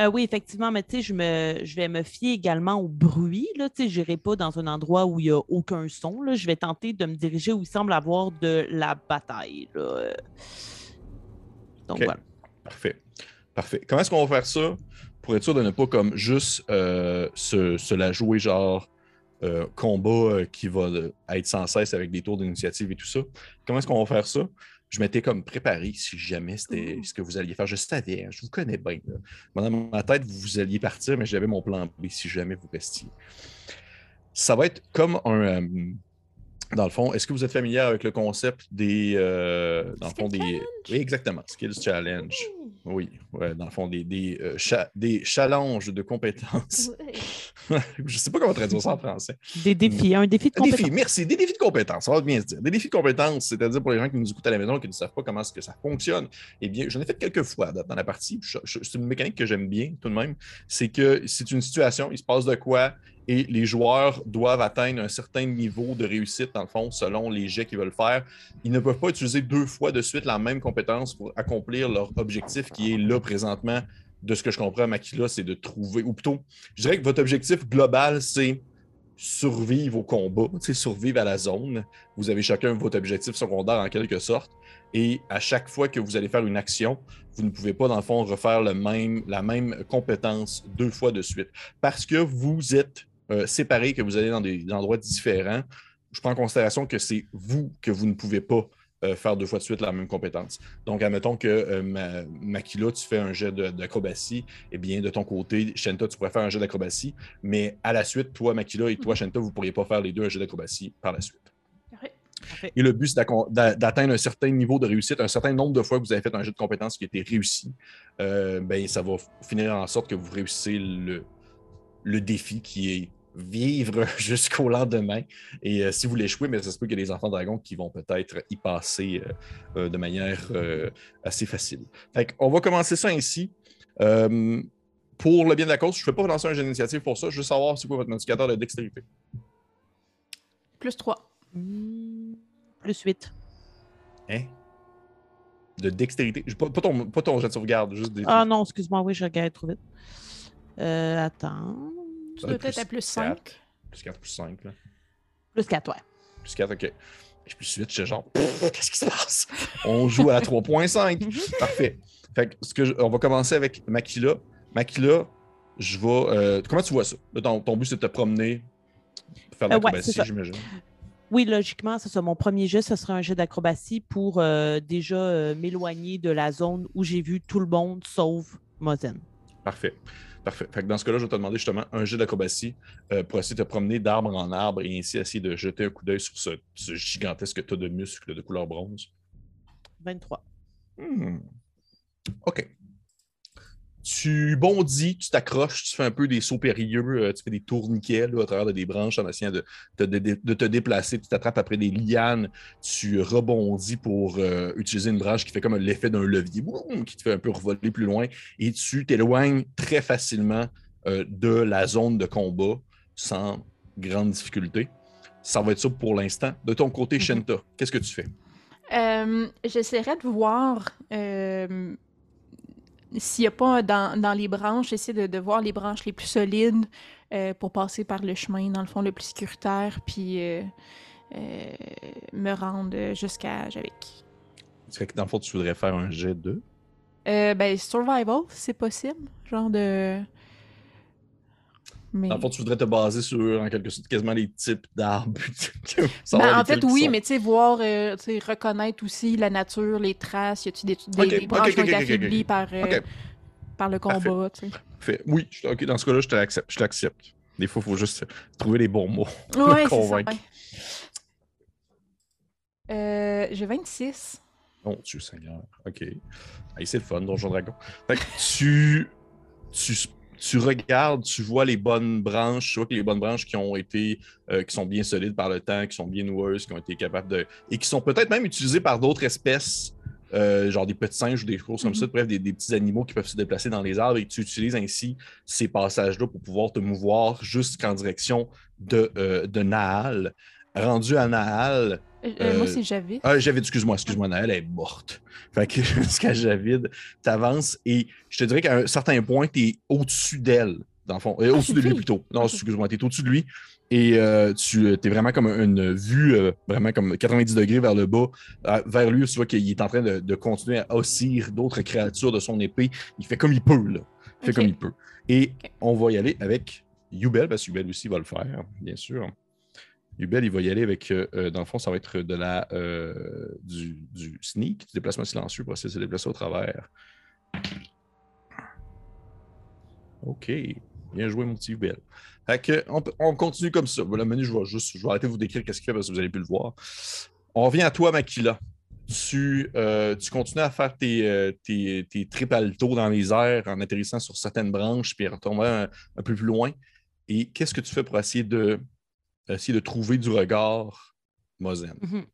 Speaker 3: Euh, oui, effectivement, mais tu sais, je, me, je vais me fier également au bruit. Là, tu sais, je n'irai pas dans un endroit où il n'y a aucun son. Là. Je vais tenter de me diriger où il semble avoir de la bataille. là. Euh, Donc voilà.
Speaker 1: Parfait. Parfait. Comment est-ce qu'on va faire ça? Pour être sûr de ne pas comme juste euh, se, se la jouer genre euh, combat euh, qui va être sans cesse avec des tours d'initiative et tout ça? Comment est-ce qu'on va faire ça? Je m'étais comme préparé si jamais c'était ce que vous alliez faire. Je savais, hein, je vous connais bien. là. Dans ma tête, vous alliez partir, mais j'avais mon plan B si jamais vous restiez. Ça va être comme un. euh, dans le fond, est-ce que vous êtes familier avec le concept des. euh, dans le fond, des. Oui, exactement. Skills Challenge. Oui, ouais, dans le fond, des, des, euh, cha- des challenges de compétences. je sais pas comment traduire ça en français.
Speaker 3: Des défis, un défi de
Speaker 1: Des
Speaker 3: compétence.
Speaker 1: défis, merci. Des défis de compétences, ça va bien se dire. Des défis de compétences, c'est-à-dire pour les gens qui nous écoutent à la maison et qui ne savent pas comment est-ce que ça fonctionne. Eh bien, j'en ai fait quelques fois dans la partie. C'est une mécanique que j'aime bien tout de même. C'est que c'est une situation, il se passe de quoi et les joueurs doivent atteindre un certain niveau de réussite, dans le fond, selon les jets qu'ils veulent faire. Ils ne peuvent pas utiliser deux fois de suite la même compétence pour accomplir leur objectif qui est là présentement. De ce que je comprends, Makila, c'est de trouver, ou plutôt, je dirais que votre objectif global, c'est survivre au combat, survivre à la zone. Vous avez chacun votre objectif secondaire en quelque sorte. Et à chaque fois que vous allez faire une action, vous ne pouvez pas, dans le fond, refaire la même compétence deux fois de suite. Parce que vous êtes euh, séparés, que vous allez dans des endroits différents, je prends en considération que c'est vous que vous ne pouvez pas euh, faire deux fois de suite la même compétence. Donc, admettons que euh, Makila, tu fais un jet d'acrobatie, eh bien, de ton côté, Shenta, tu pourrais faire un jet d'acrobatie, mais à la suite, toi, Makila, et toi, Shenta, vous ne pourriez pas faire les deux un jet d'acrobatie par la suite. Et le but, c'est d'atteindre un certain niveau de réussite, un certain nombre de fois que vous avez fait un jet de compétence qui a été réussi. Euh, ben, ça va finir en sorte que vous réussissez le, le défi qui est vivre jusqu'au lendemain. Et euh, si vous l'échouez, mais ça se peut qu'il y ait des enfants dragons qui vont peut-être y passer euh, euh, de manière assez facile. On va commencer ça ainsi. pour le bien de la cause, je ne fais pas lancer un jeu d'initiative pour ça. Je veux savoir c'est quoi votre indicateur de dextérité.
Speaker 2: Plus 3.
Speaker 3: plus 8.
Speaker 1: Hein? De dextérité? Pas, pas, ton, pas ton jet de sauvegarde, juste des.
Speaker 3: Ah non, excuse-moi, oui, je regarde trop vite. attends.
Speaker 2: Tu dois être à plus 5.
Speaker 1: Plus 4, plus 5. Là.
Speaker 3: Plus 4, ouais.
Speaker 1: Plus 4, ok. Et plus 8, je genre, qu'est-ce qui se passe? On joue à 3.5. Mhm. Parfait. Fait que, ce que on va commencer avec Makila. Makila, je vais. Euh, comment tu vois ça? ton, ton, but, c'est de te promener, faire de euh, l'acrobatie, j'imagine.
Speaker 3: Oui, logiquement, c'est ça. Mon premier jeu, ce sera un jeu d'acrobatie pour euh, déjà m'éloigner de la zone où j'ai vu tout le monde sauf Mozen.
Speaker 1: Parfait. Parfait. Fait que dans ce cas-là, je vais te demander justement un jeu d'acrobatie euh, pour essayer de te promener d'arbre en arbre et ainsi essayer de jeter un coup d'œil sur ce, gigantesque tas de muscles de couleur bronze.
Speaker 3: 23.
Speaker 1: Hmm. OK tu bondis, tu t'accroches, tu fais un peu des sauts périlleux, euh, tu fais des tourniquets à travers des branches en essayant de, te déplacer, tu t'attrapes après des lianes, tu rebondis pour euh, utiliser une branche qui fait comme l'effet d'un levier, qui te fait un peu revoler plus loin, et tu t'éloignes très facilement euh, de la zone de combat sans grande difficulté. Ça va être ça pour l'instant. De ton côté, mm-hmm. Shenta, qu'est-ce que tu fais?
Speaker 2: J'essaierai de voir s'il n'y a pas dans, les branches, essayer de, voir les branches les plus solides euh, pour passer par le chemin, dans le fond, le plus sécuritaire, puis euh, euh, me rendre jusqu'à Javik.
Speaker 1: C'est que dans le fond, tu voudrais faire un jet 2?
Speaker 2: ben, survival, c'est possible. Genre de.
Speaker 1: Mais... En tu voudrais te baser sur, en quelque sorte, quasiment les types d'arbres.
Speaker 2: ben, en fait, oui, mais tu sais, voir, euh, reconnaître aussi la nature, les traces. Y a-tu des, des, branches qui ont été affaiblies par, euh, par le combat, tu
Speaker 1: sais. Oui, ok, dans ce cas-là, je t'accepte. Des fois, il faut juste trouver les bons mots
Speaker 2: pour ouais, convaincre. Euh, J'ai 26.
Speaker 1: Oh, Dieu Seigneur. OK. c'est le fun, Donjon Dragon. Fait que tu, tu tu regardes, tu vois les bonnes branches, tu vois que les bonnes branches qui ont été, euh, qui sont bien solides par le temps, qui sont bien noueuses, qui ont été capables de. et qui sont peut-être même utilisées par d'autres espèces, euh, genre des petits singes ou des choses comme ça, mm-hmm. bref, des, petits animaux qui peuvent se déplacer dans les arbres et tu utilises ainsi ces passages-là pour pouvoir te mouvoir jusqu'en direction de, euh, de Nahal. Rendu à Nahal,
Speaker 2: euh, euh, moi, c'est Javid.
Speaker 1: Ah, Javid, excuse-moi, excuse-moi, elle est morte. Fait que jusqu'à Javid, tu avances et je te dirais qu'à un certain point, tu es au-dessus d'elle, dans le fond. Euh, ah, au-dessus de lui plutôt. Non, excuse-moi, tu es au-dessus de lui et tu es vraiment comme une vue, vraiment comme 90 degrés vers le bas, vers lui. Tu vois qu'il est en train de, continuer à ossir d'autres créatures de son épée. Il fait comme il peut, là. Il fait comme il peut. Et on va y aller avec Yubel, parce que Yubel aussi va le faire, bien sûr. Ubel, il va y aller avec, euh, euh, dans le fond, ça va être de la, euh, du, sneak, du déplacement silencieux pour essayer de se déplacer au travers. OK. Bien joué, mon petit Ubel. Fait on, continue comme ça. Le menu, je vais juste je vais arrêter de vous décrire qu'est-ce qu'il fait parce que vous avez pu le voir. On revient à toi, Makila. Tu, tu continues à faire tes, tes, tes dans les airs en atterrissant sur certaines branches puis en retombant un peu plus loin. Et qu'est-ce que tu fais pour essayer de essayer de trouver du regard Mozen.
Speaker 3: Mhm.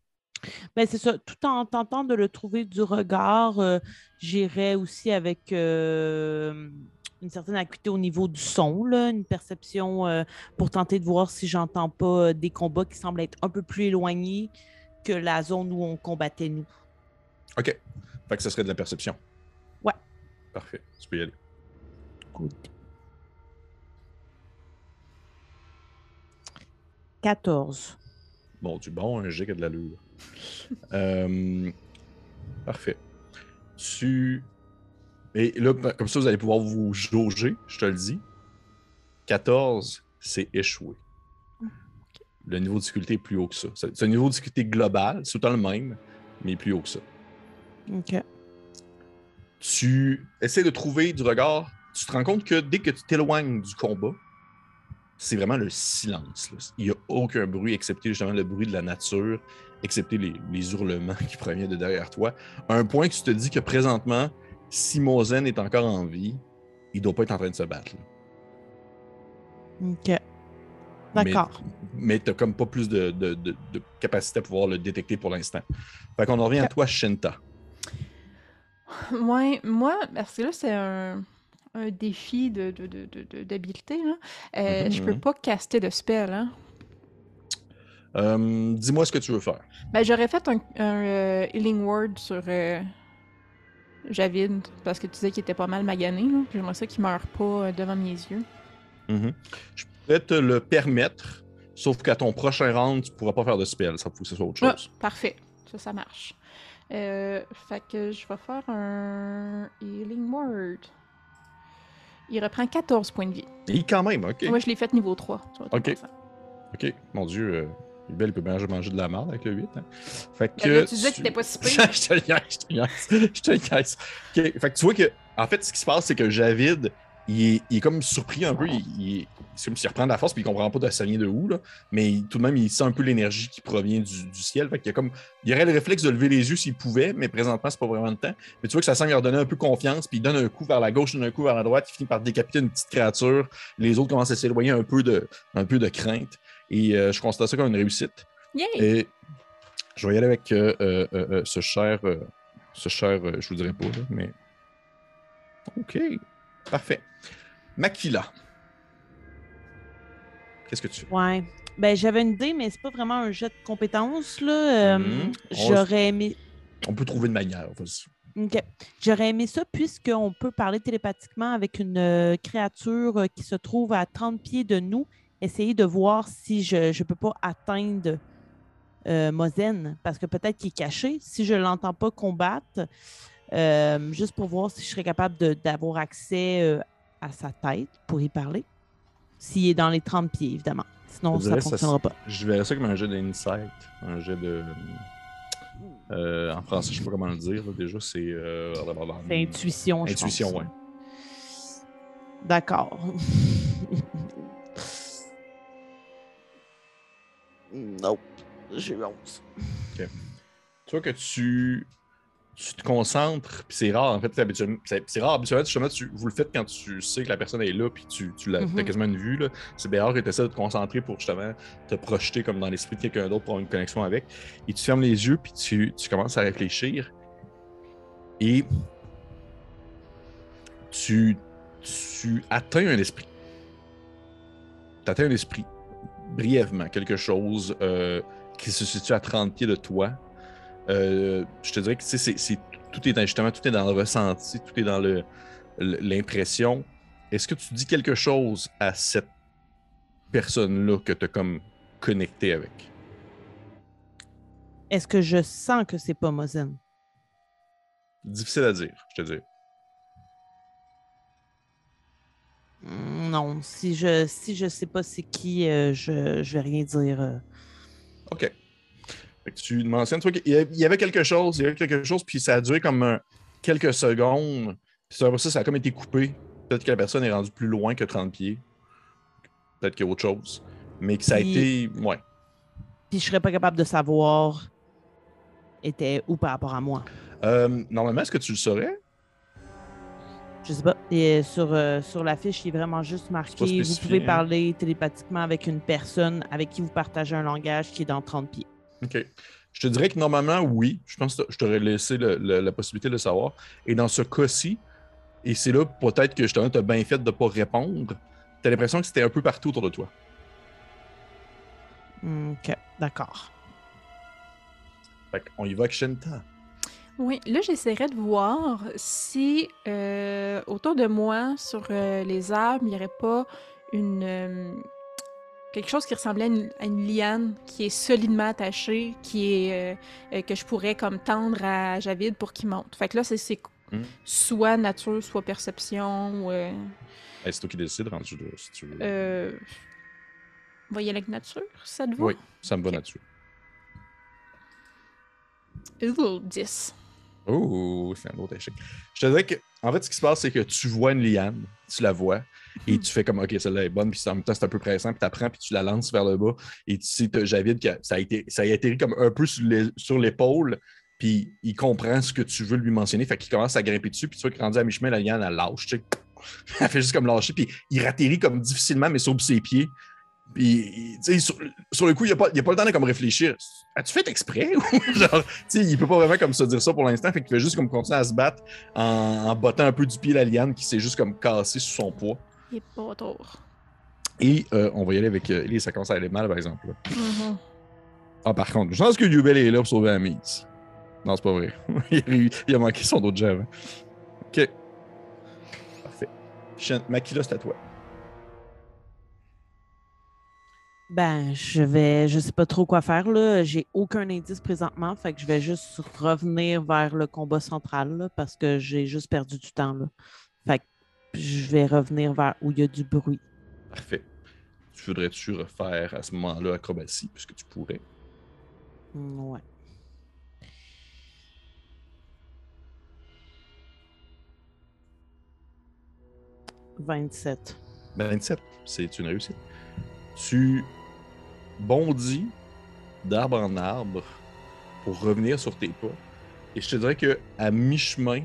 Speaker 3: Ben, c'est ça. Tout en tentant de le trouver du regard, euh, j'irais aussi avec euh, une certaine acuité au niveau du son, une perception euh, pour tenter de voir si j'entends pas des combats qui semblent être un peu plus éloignés que la zone où on combattait nous.
Speaker 1: OK. Fait que ce serait de la perception.
Speaker 3: Ouais.
Speaker 1: Parfait. Tu peux y aller.
Speaker 3: Good. 14.
Speaker 1: Bon, du bon, un G qui a de l'allure. euh, parfait. Tu. Et là, comme ça, vous allez pouvoir vous jauger, je te le dis. 14, c'est échoué. le niveau de difficulté est plus haut que ça. C'est un niveau de difficulté global, c'est temps le même, mais plus haut que ça.
Speaker 3: OK.
Speaker 1: Tu essaies de trouver du regard, tu te rends compte que dès que tu t'éloignes du combat, c'est vraiment le silence. là. Il n'y a aucun bruit, excepté justement le bruit de la nature, excepté les, les hurlements qui proviennent de derrière toi. À un point que tu te dis que présentement, si Mozen est encore en vie, il ne doit pas être en train de se battre. là.
Speaker 3: OK. D'accord.
Speaker 1: Mais tu n'as comme pas plus de, de- de- de capacité à pouvoir le détecter pour l'instant. Fait qu'on en revient à toi, Shinta.
Speaker 2: Ouais, moi, parce que là, c'est un, un défi d'habileté. là. Euh,
Speaker 1: Mhm,
Speaker 2: Je peux pas caster de spell. Hein.
Speaker 1: Euh, Dis-moi ce que tu veux faire.
Speaker 2: Ben, j'aurais fait un, un, euh, healing word sur euh, Javid, parce que tu disais qu'il était pas mal magané. J'aimerais ça qu'il meure pas devant mes yeux.
Speaker 1: Mhm. Je pourrais te le permettre, sauf qu'à ton prochain round, tu ne pourras pas faire de spell. Ça faut que ce soit autre
Speaker 2: Ah,
Speaker 1: chose.
Speaker 2: parfait. Ça, ça marche. Fait que je vais faire un healing word. Il reprend 14 points de vie.
Speaker 1: Et quand même, OK.
Speaker 2: Moi, je l'ai fait niveau 3. ça va être
Speaker 1: Ok. OK. Mon Dieu, euh, Belle, il peut manger, manger de la merde avec le 8. hein. Fait que.
Speaker 2: Là, tu disais que t'étais pas si pire.
Speaker 1: je te le niaise, je te le niaise. Je te le niaise. OK. Fait que tu vois que, en fait, ce qui se passe, c'est que Javid, il est, il est comme surpris un peu. Il, il est- c'est comme s'il reprend de la force, puis il comprend pas de ça vient de où, là. Mais il- tout de même, il sent un peu l'énergie qui provient du, du ciel. Fait qu'il y a comme. Il aurait le réflexe de lever les yeux s'il pouvait, mais présentement, c'est pas vraiment le temps. Mais tu vois que ça semble lui redonner un peu confiance, puis il donne un coup vers la gauche, donne un coup vers la droite, il finit par décapiter une petite créature. Les autres commencent à s'éloigner un peu de, un peu de crainte. Et euh, je considère ça comme une réussite.
Speaker 2: Yay!
Speaker 1: Et je vais y aller avec euh, euh, ce cher. ce cher, je vous dirai pas, là, mais. OK. Parfait. Makila. Qu'est-ce que tu fais?
Speaker 3: Ouais. Ben, j'avais une idée, mais c'est pas vraiment un jet de compétences, là. Euh,
Speaker 1: Mhm.
Speaker 3: J'aurais aimé.
Speaker 1: On peut trouver une manière. vas-y.
Speaker 3: OK. J'aurais aimé ça puisqu'on peut parler télépathiquement avec une euh, créature euh, qui se trouve à 30 pieds de nous. Essayer de voir si je ne peux pas atteindre euh, Mozen, parce que peut-être qu'il est caché. Si je ne l'entends pas combattre, euh, juste pour voir si je serais capable d'avoir accès euh, à sa tête pour y parler. S'il est dans les 30 pieds, évidemment. Sinon, ça ne
Speaker 1: ça
Speaker 3: fonctionnera pas.
Speaker 1: Je verrais ça comme un jet d'insight. Un jet de. euh, en français, je sais pas comment le dire. là, déjà, c'est. euh,
Speaker 3: C'est intuition, je
Speaker 1: Intuition, ouais.
Speaker 3: D'accord. nope. J'ai 11.
Speaker 1: Tu vois que tu, tu te concentres, puis c'est rare, en fait, c'est rare, habituellement, justement, tu, vous le faites quand tu sais que la personne est là, puis tu, tu l'as, as quasiment une vue. C'est bien rare que tu essaies de te concentrer pour justement te projeter comme dans l'esprit de quelqu'un d'autre pour avoir une connexion avec. Et tu fermes les yeux, puis tu, tu commences à réfléchir. Et tu, tu atteins un esprit. Tu atteins un esprit, brièvement, quelque chose euh, qui se situe à 30 pieds de toi. Euh, je te dirais que c'est, tout est dans, justement, tout est dans le ressenti, tout est dans le, l'impression. Est-ce que tu dis quelque chose à cette personne-là que tu as comme connecté avec?
Speaker 3: Est-ce que je sens que c'est pas Mozen?
Speaker 1: Difficile à dire, je te dis.
Speaker 3: Mm, Non, si je si je sais pas c'est qui, euh, je, je vais rien dire. euh.
Speaker 1: OK. Fait que tu mentionnes, toi, il y avait quelque chose, il y avait quelque chose, puis ça a duré comme un- quelques secondes. Puis après ça, ça a comme été coupé. Peut-être que la personne est rendue plus loin que 30 pieds. Peut-être qu'il y a autre chose. Mais que ça a
Speaker 3: Puis-
Speaker 1: été. Ouais.
Speaker 3: Puis je serais pas capable de savoir était où par rapport à moi.
Speaker 1: Euh, normalement, est-ce que tu le saurais?
Speaker 3: Je sais pas. Et sur, euh, sur l'affiche, il est vraiment juste marqué Vous pouvez
Speaker 1: hein?
Speaker 3: parler télépathiquement avec une personne avec qui vous partagez un langage qui est dans 30 pieds.
Speaker 1: OK. Je te dirais que normalement, oui. Je pense que je t'aurais laissé le- le- la possibilité de le savoir. Et dans ce cas-ci, et c'est là peut-être que justement, tu as bien fait de ne pas répondre, tu as l'impression que c'était un peu partout autour de toi.
Speaker 3: OK, d'accord.
Speaker 1: Fait qu'on y va avec Shenta.
Speaker 2: Oui, là, j'essaierais de voir si euh, autour de moi, sur euh, les arbres, il n'y aurait pas une. Quelque chose qui ressemblait à une, à une liane qui est solidement attachée, qui est. euh, euh, que je pourrais comme tendre à Javid pour qu'il monte. Fait que là, c'est-
Speaker 1: Hmm.
Speaker 2: soit nature, soit perception. euh,
Speaker 1: Hey, c'est toi qui décides, rendu là, si tu veux.
Speaker 2: euh, aller avec nature, ça te va?
Speaker 1: Oui, ça me va
Speaker 2: Ok.
Speaker 1: là-dessus.
Speaker 2: Ooh, 10.
Speaker 1: Oh, c'est un autre échec. Je te dirais que, en fait, ce qui se passe, c'est que tu vois une liane, tu la vois, et tu fais comme, OK, celle-là est bonne, puis en même temps, c'est un peu pressant, puis tu apprends, puis tu la lances vers le bas, et tu sais, Javid, ça a, été, ça a atterri comme un peu sur l'é- sur l'épaule, puis il comprend ce que tu veux lui mentionner, fait qu'il commence à grimper dessus, puis tu vois qu'il rendu à mi-chemin, la liane, elle lâche, tu sais. Elle fait juste comme lâcher, puis il ratterrit comme difficilement, mais sur ses pieds. Puis, sur, sur le coup, il pas, il a pas le temps de comme réfléchir. As-tu fait exprès? Genre, il peut pas vraiment comme se dire ça pour l'instant. Fait qu'il fait juste comme continuer à se battre en, en bottant un peu du pied la liane qui s'est juste comme cassée sous son poids.
Speaker 2: Il est pas tour.
Speaker 1: Et euh, on va y aller avec euh, Ellie, ça commence à aller mal, par exemple. là.
Speaker 2: Mhm.
Speaker 1: Ah, par contre, je pense que Yubel est là pour sauver la mise. Non, c'est pas vrai. il, a, eu- il a manqué son autre avant. OK. Parfait. Makila, c'est à toi.
Speaker 3: Ben, je vais, je sais pas trop quoi faire là. J'ai aucun indice présentement, fait que je vais juste revenir vers le combat central là, parce que j'ai juste perdu du temps là. Fait que je vais revenir vers où il y a du bruit.
Speaker 1: Parfait. Tu voudrais-tu refaire à ce moment-là acrobatie, puisque tu pourrais?
Speaker 3: Mm, Ouais. « 27.
Speaker 1: 27, c'est une réussite. Tu bondis d'arbre en arbre pour revenir sur tes pas. Et je te dirais que à mi-chemin,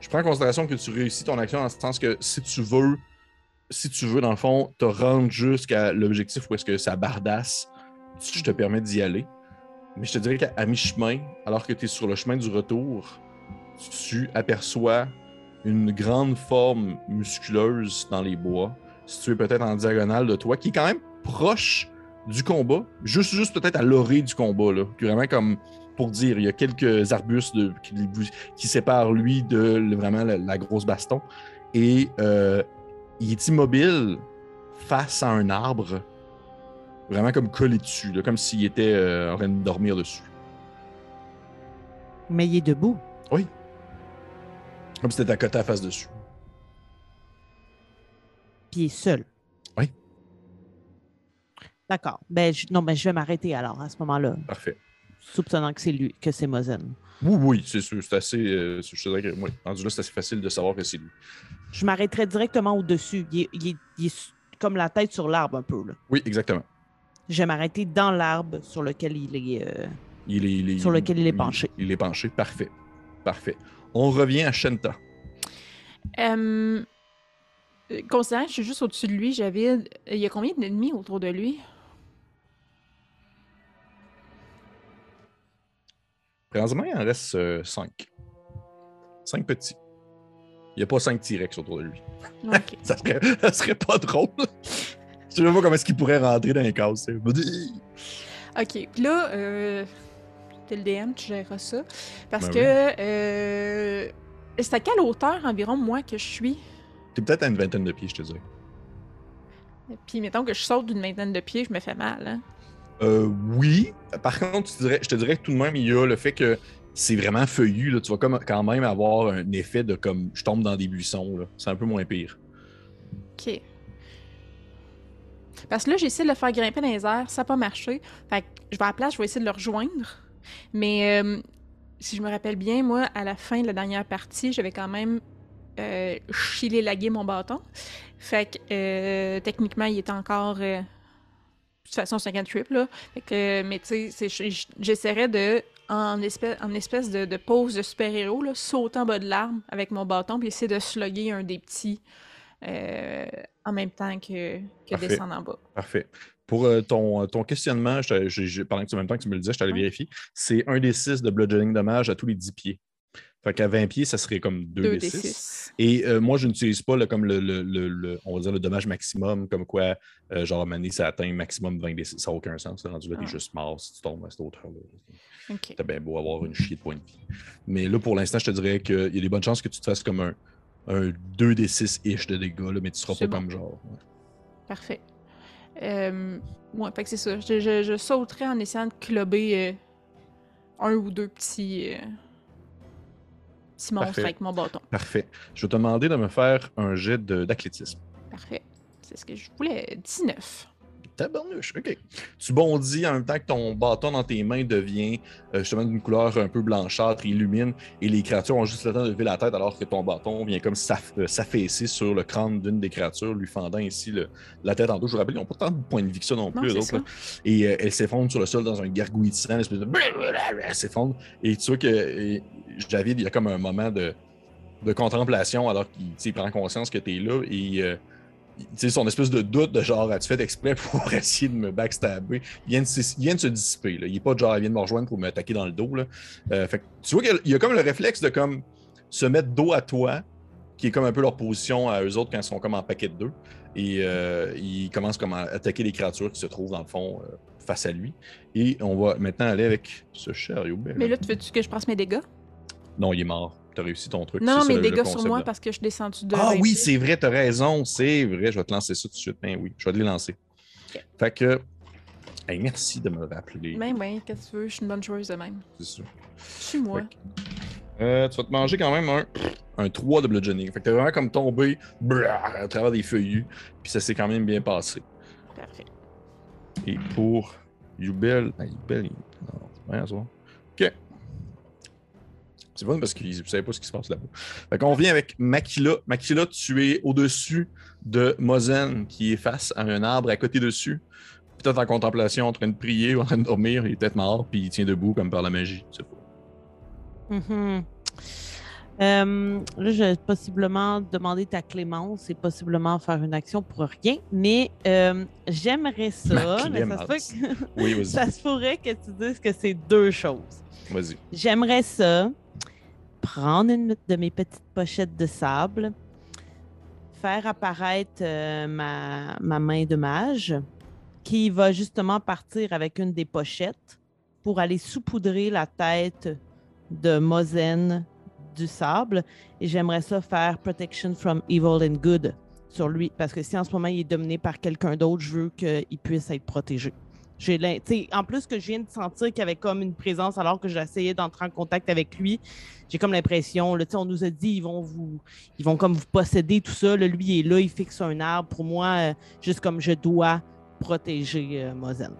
Speaker 1: je prends en considération que tu réussis ton action dans le sens que si tu veux, si tu veux, dans le fond, te rendre jusqu'à l'objectif où est-ce que ça bardasse, je te permets d'y aller. Mais je te dirais qu'à mi-chemin, alors que tu es sur le chemin du retour, tu aperçois une grande forme musculeuse dans les bois, située peut-être en diagonale de toi, qui est quand même proche du combat, juste, juste peut-être à l'orée du combat, là. Vraiment comme pour dire, il y a quelques arbustes de- qui, qui séparent lui de le- vraiment la, la grosse baston. Et euh, il est immobile face à un arbre, vraiment comme collé dessus, là, comme s'il était euh, en train de dormir dessus.
Speaker 3: Mais il est debout.
Speaker 1: Comme si c'était à côté à face dessus.
Speaker 3: Puis il est seul.
Speaker 1: Oui.
Speaker 3: D'accord. Ben, je- non, mais je vais m'arrêter alors à ce moment-là,
Speaker 1: Parfait.
Speaker 3: Soupçonnant que c'est lui, que c'est Mozen.
Speaker 1: Oui, oui, c'est sûr. C'est assez. euh, je te dirais que, oui, rendu là, c'est assez facile de savoir que c'est lui.
Speaker 3: Je m'arrêterai directement au-dessus. Il est, il est- il est comme la tête sur l'arbre un peu. Là.
Speaker 1: Oui, exactement.
Speaker 3: Je vais m'arrêter dans l'arbre sur lequel il est. euh,
Speaker 1: Il est, il est-
Speaker 3: Sur lequel il est penché.
Speaker 1: Il, est penché. Parfait. Parfait. On revient à Shenta.
Speaker 2: Euh, considérant que je suis juste au-dessus de lui, j'avais. Il y a combien d'ennemis autour de lui?
Speaker 1: Présentement, il en reste 5. 5 petits. Il n'y a pas 5 T-Rex autour de lui. Ça serait, ça serait pas drôle. Je sais pas comment est-ce qu'il pourrait rentrer dans les cases.
Speaker 2: Ok, puis là, euh, t'es le DM, tu géreras ça. Parce
Speaker 1: Ben
Speaker 2: que. Euh, c'est à quelle hauteur environ, moi, que je suis?
Speaker 1: T'es peut-être à une vingtaine de pieds, je te dirais.
Speaker 2: Puis mettons que je saute d'une vingtaine de pieds, je me fais mal, hein?
Speaker 1: Euh, oui. Par contre, je te dirais que tout de même, il y a le fait que c'est vraiment feuillu. Là. Tu vas comme, quand même avoir un effet de comme je tombe dans des buissons. C'est un peu moins pire.
Speaker 2: Ok. Parce que là, j'ai essayé de le faire grimper dans les airs, ça n'a pas marché. Fait que je vais à la place, je vais essayer de le rejoindre. Mais euh, si je me rappelle bien, moi, à la fin de la dernière partie, j'avais quand même euh, chillé lagué mon bâton. Fait que euh, techniquement, il est encore. Euh, de toute façon, c'est un trip, là. Fait que, euh, mais tu sais, j'essaierais de, en espèce, en espèce de, de pose de super-héros, là, sauter en bas de l'arbre avec mon bâton, puis essayer de slugger un des petits euh, en même temps que, descendre en bas.
Speaker 1: Parfait. Pour euh, ton, ton questionnement, je j'ai- pendant que tu, en même temps que tu me le disais, je t'allais vérifier. C'est un des 6 de bludgeoning dommage à tous les 10 pieds. Fait qu'à 20 pieds, ça serait comme 2
Speaker 2: 2
Speaker 1: des
Speaker 2: des
Speaker 1: 6.
Speaker 2: 6.
Speaker 1: Et euh, moi, je n'utilise pas comme le, le- le- le- on va dire le dommage maximum, comme quoi, euh, genre, Mané, ça atteint maximum 20 des 6. Ça n'a aucun sens. Rendu là, t'es
Speaker 2: Ah.
Speaker 1: juste mort si tu tombes à cette hauteur-là.
Speaker 2: Ok.
Speaker 1: T'as bien beau avoir une chier de points de vie. Mais là, pour l'instant, je te dirais qu'il y a des bonnes chances que tu te fasses comme un, un 2 des 6-ish de dégâts, là, mais tu seras pas
Speaker 2: bon.
Speaker 1: comme genre. ouais.
Speaker 2: Parfait. Euh, ouais, fait que c'est ça. Je, je, je sauterais en essayant de clubber euh, un ou deux petits, monstres
Speaker 1: Parfait.
Speaker 2: avec mon bâton.
Speaker 1: Parfait. Je vais te demander de me faire un jet d'athlétisme.
Speaker 2: Parfait. C'est ce que je voulais. 19.
Speaker 1: Tabarnouche, ok. Tu bondis en même temps que ton bâton dans tes mains devient euh, justement d'une couleur un peu blanchâtre, illumine, et les créatures ont juste le temps de lever la tête alors que ton bâton vient comme euh, s'affaisser sur le crâne d'une des créatures, lui fendant ici le- la tête en deux. Je vous rappelle, ils n'ont pas tant de points de vie que ça non plus,
Speaker 2: Non,
Speaker 1: autres. Et euh, elle s'effondre sur le sol dans un gargouillis de sang, une espèce de. Elle s'effondre. Et tu vois que Javid, il y a comme un moment de, de contemplation alors qu'il prend conscience que tu es là et. euh, son espèce de doute de genre, as-tu fait exprès pour essayer de me backstabber? Il vient de, se- il vient de se dissiper. Là. Il n'est pas genre, il vient de me rejoindre pour m'attaquer dans le dos. Là. Euh, fait que tu vois qu'il y a comme le réflexe de comme se mettre dos à toi, qui est comme un peu leur position à eux autres quand ils sont comme en paquet de deux. Et euh, ils commencent comme à attaquer les créatures qui se trouvent dans le fond euh, face à lui. Et on va maintenant aller avec ce cher Youbel.
Speaker 2: Mais là, tu veux-tu que je passe mes dégâts?
Speaker 1: Non, il est mort. T'as réussi ton truc.
Speaker 2: Non,
Speaker 1: le
Speaker 2: dégâts sur moi parce que je suis descendu de.
Speaker 1: ah
Speaker 2: 20
Speaker 1: oui, c'est vrai, t'as raison, c'est vrai. Je vais te lancer ça tout de suite. Ben oui, je vais te les lancer. Fait que, hey, merci de me rappeler.
Speaker 2: Ben, ben, qu'est-ce que tu veux? Je suis une bonne joueuse de même.
Speaker 1: C'est.
Speaker 2: Je suis moi.
Speaker 1: Que, euh, tu vas te manger quand même un, un 3 de bludgeoning. Fait que t'es vraiment comme tombé à travers des feuillus. Puis ça s'est quand même bien passé.
Speaker 2: Parfait.
Speaker 1: Et pour Youbel. Ah, Youbel, il... non, c'est rien à voir. Ok. C'est bon parce que vous savez pas ce qui se passe là-bas. Fait qu'on revient avec Makila. Makila, tu es au-dessus de Mozen qui est face à un arbre à côté dessus. Peut-être en contemplation, en train de prier ou en train de dormir. Il est peut-être mort, puis il tient debout comme par la magie. Tu sais pas.
Speaker 3: Mhm. Euh, là, je vais possiblement demander ta clémence et possiblement faire une action pour rien, mais euh, j'aimerais ça.
Speaker 1: Ma
Speaker 3: mais ça, se que-
Speaker 1: Oui, vas-y.
Speaker 3: ça se pourrait que tu dises que c'est deux choses.
Speaker 1: Vas-y.
Speaker 3: J'aimerais ça prendre une de mes petites pochettes de sable, faire apparaître euh, ma, ma main de mage, qui va justement partir avec une des pochettes pour aller saupoudrer la tête de Mozen du sable. Et j'aimerais ça faire Protection from Evil and Good sur lui, parce que si en ce moment il est dominé par quelqu'un d'autre, je veux qu'il puisse être protégé. J'ai en plus que je viens de sentir qu'il y avait comme une présence alors que j'essayais d'entrer en contact avec lui, j'ai comme l'impression, là, on nous a dit ils vont vous, ils vont comme vous posséder tout ça. là, lui il est là, il fixe un arbre. Pour moi, euh, juste comme je dois protéger euh, Mozen.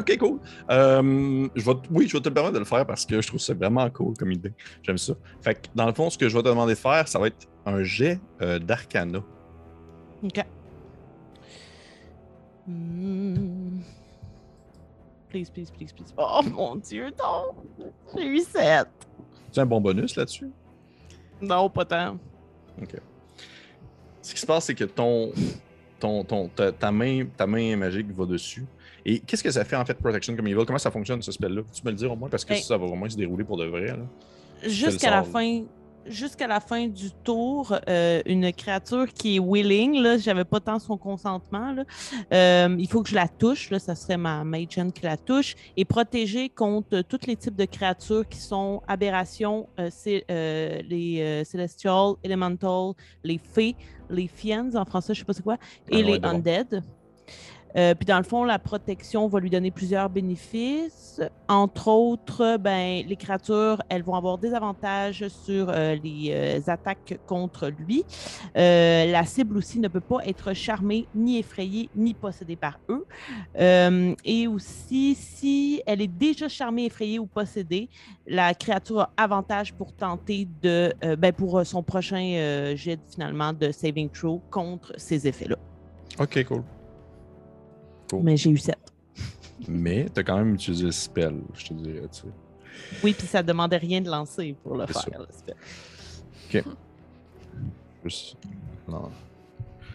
Speaker 1: Ok, cool. Euh, je vais, oui, je vais te permettre de le faire parce que je trouve ça vraiment cool comme idée. J'aime ça. Fait que dans le fond, ce que je vais te demander de faire, ça va être un jet euh, d'arcana.
Speaker 3: OK. Hmm. Please, please, please, please. Oh mon Dieu, non! J'ai eu 7.
Speaker 1: Tu as un bon bonus là-dessus?
Speaker 3: Non, pas tant.
Speaker 1: Ce qui se passe, c'est que ton, ton, ton, ta, ta main, ta main magique va dessus. Et qu'est-ce que ça fait en fait, Protection comme Evil? Comment ça fonctionne ce spell-là? Tu me le dire au moins? Parce que
Speaker 3: Ben-
Speaker 1: ça va vraiment se dérouler pour de vrai.
Speaker 3: Jusqu'à la fin. Jusqu'à la fin du tour, euh, une créature qui est willing, là, j'avais pas tant son consentement, là, euh, il faut que je la touche, là, ça serait ma mage hand qui la touche, et protégée contre tous les types de créatures qui sont aberrations, euh, c'est les celestials, elemental, les fées, les fiends en français, je sais pas c'est quoi, et
Speaker 1: Ah ouais,
Speaker 3: les
Speaker 1: bon.
Speaker 3: Euh, puis dans le fond, la protection va lui donner plusieurs bénéfices. Entre autres, ben, les créatures, elles vont avoir des avantages sur euh, les euh, attaques contre lui. La cible aussi ne peut pas être charmée, ni effrayée, ni possédée par eux. Et aussi, si elle est déjà charmée, effrayée ou possédée, la créature a avantage pour tenter de, ben, pour son prochain jet finalement de saving throw contre ces effets-là.
Speaker 1: Ok, cool.
Speaker 3: Mais j'ai eu 7.
Speaker 1: Mais tu as quand même utilisé le spell, je te dirais. Tu sais.
Speaker 3: Oui, puis ça demandait rien de lancer pour le faire.
Speaker 1: ça.
Speaker 3: le spell.
Speaker 1: Juste- Non.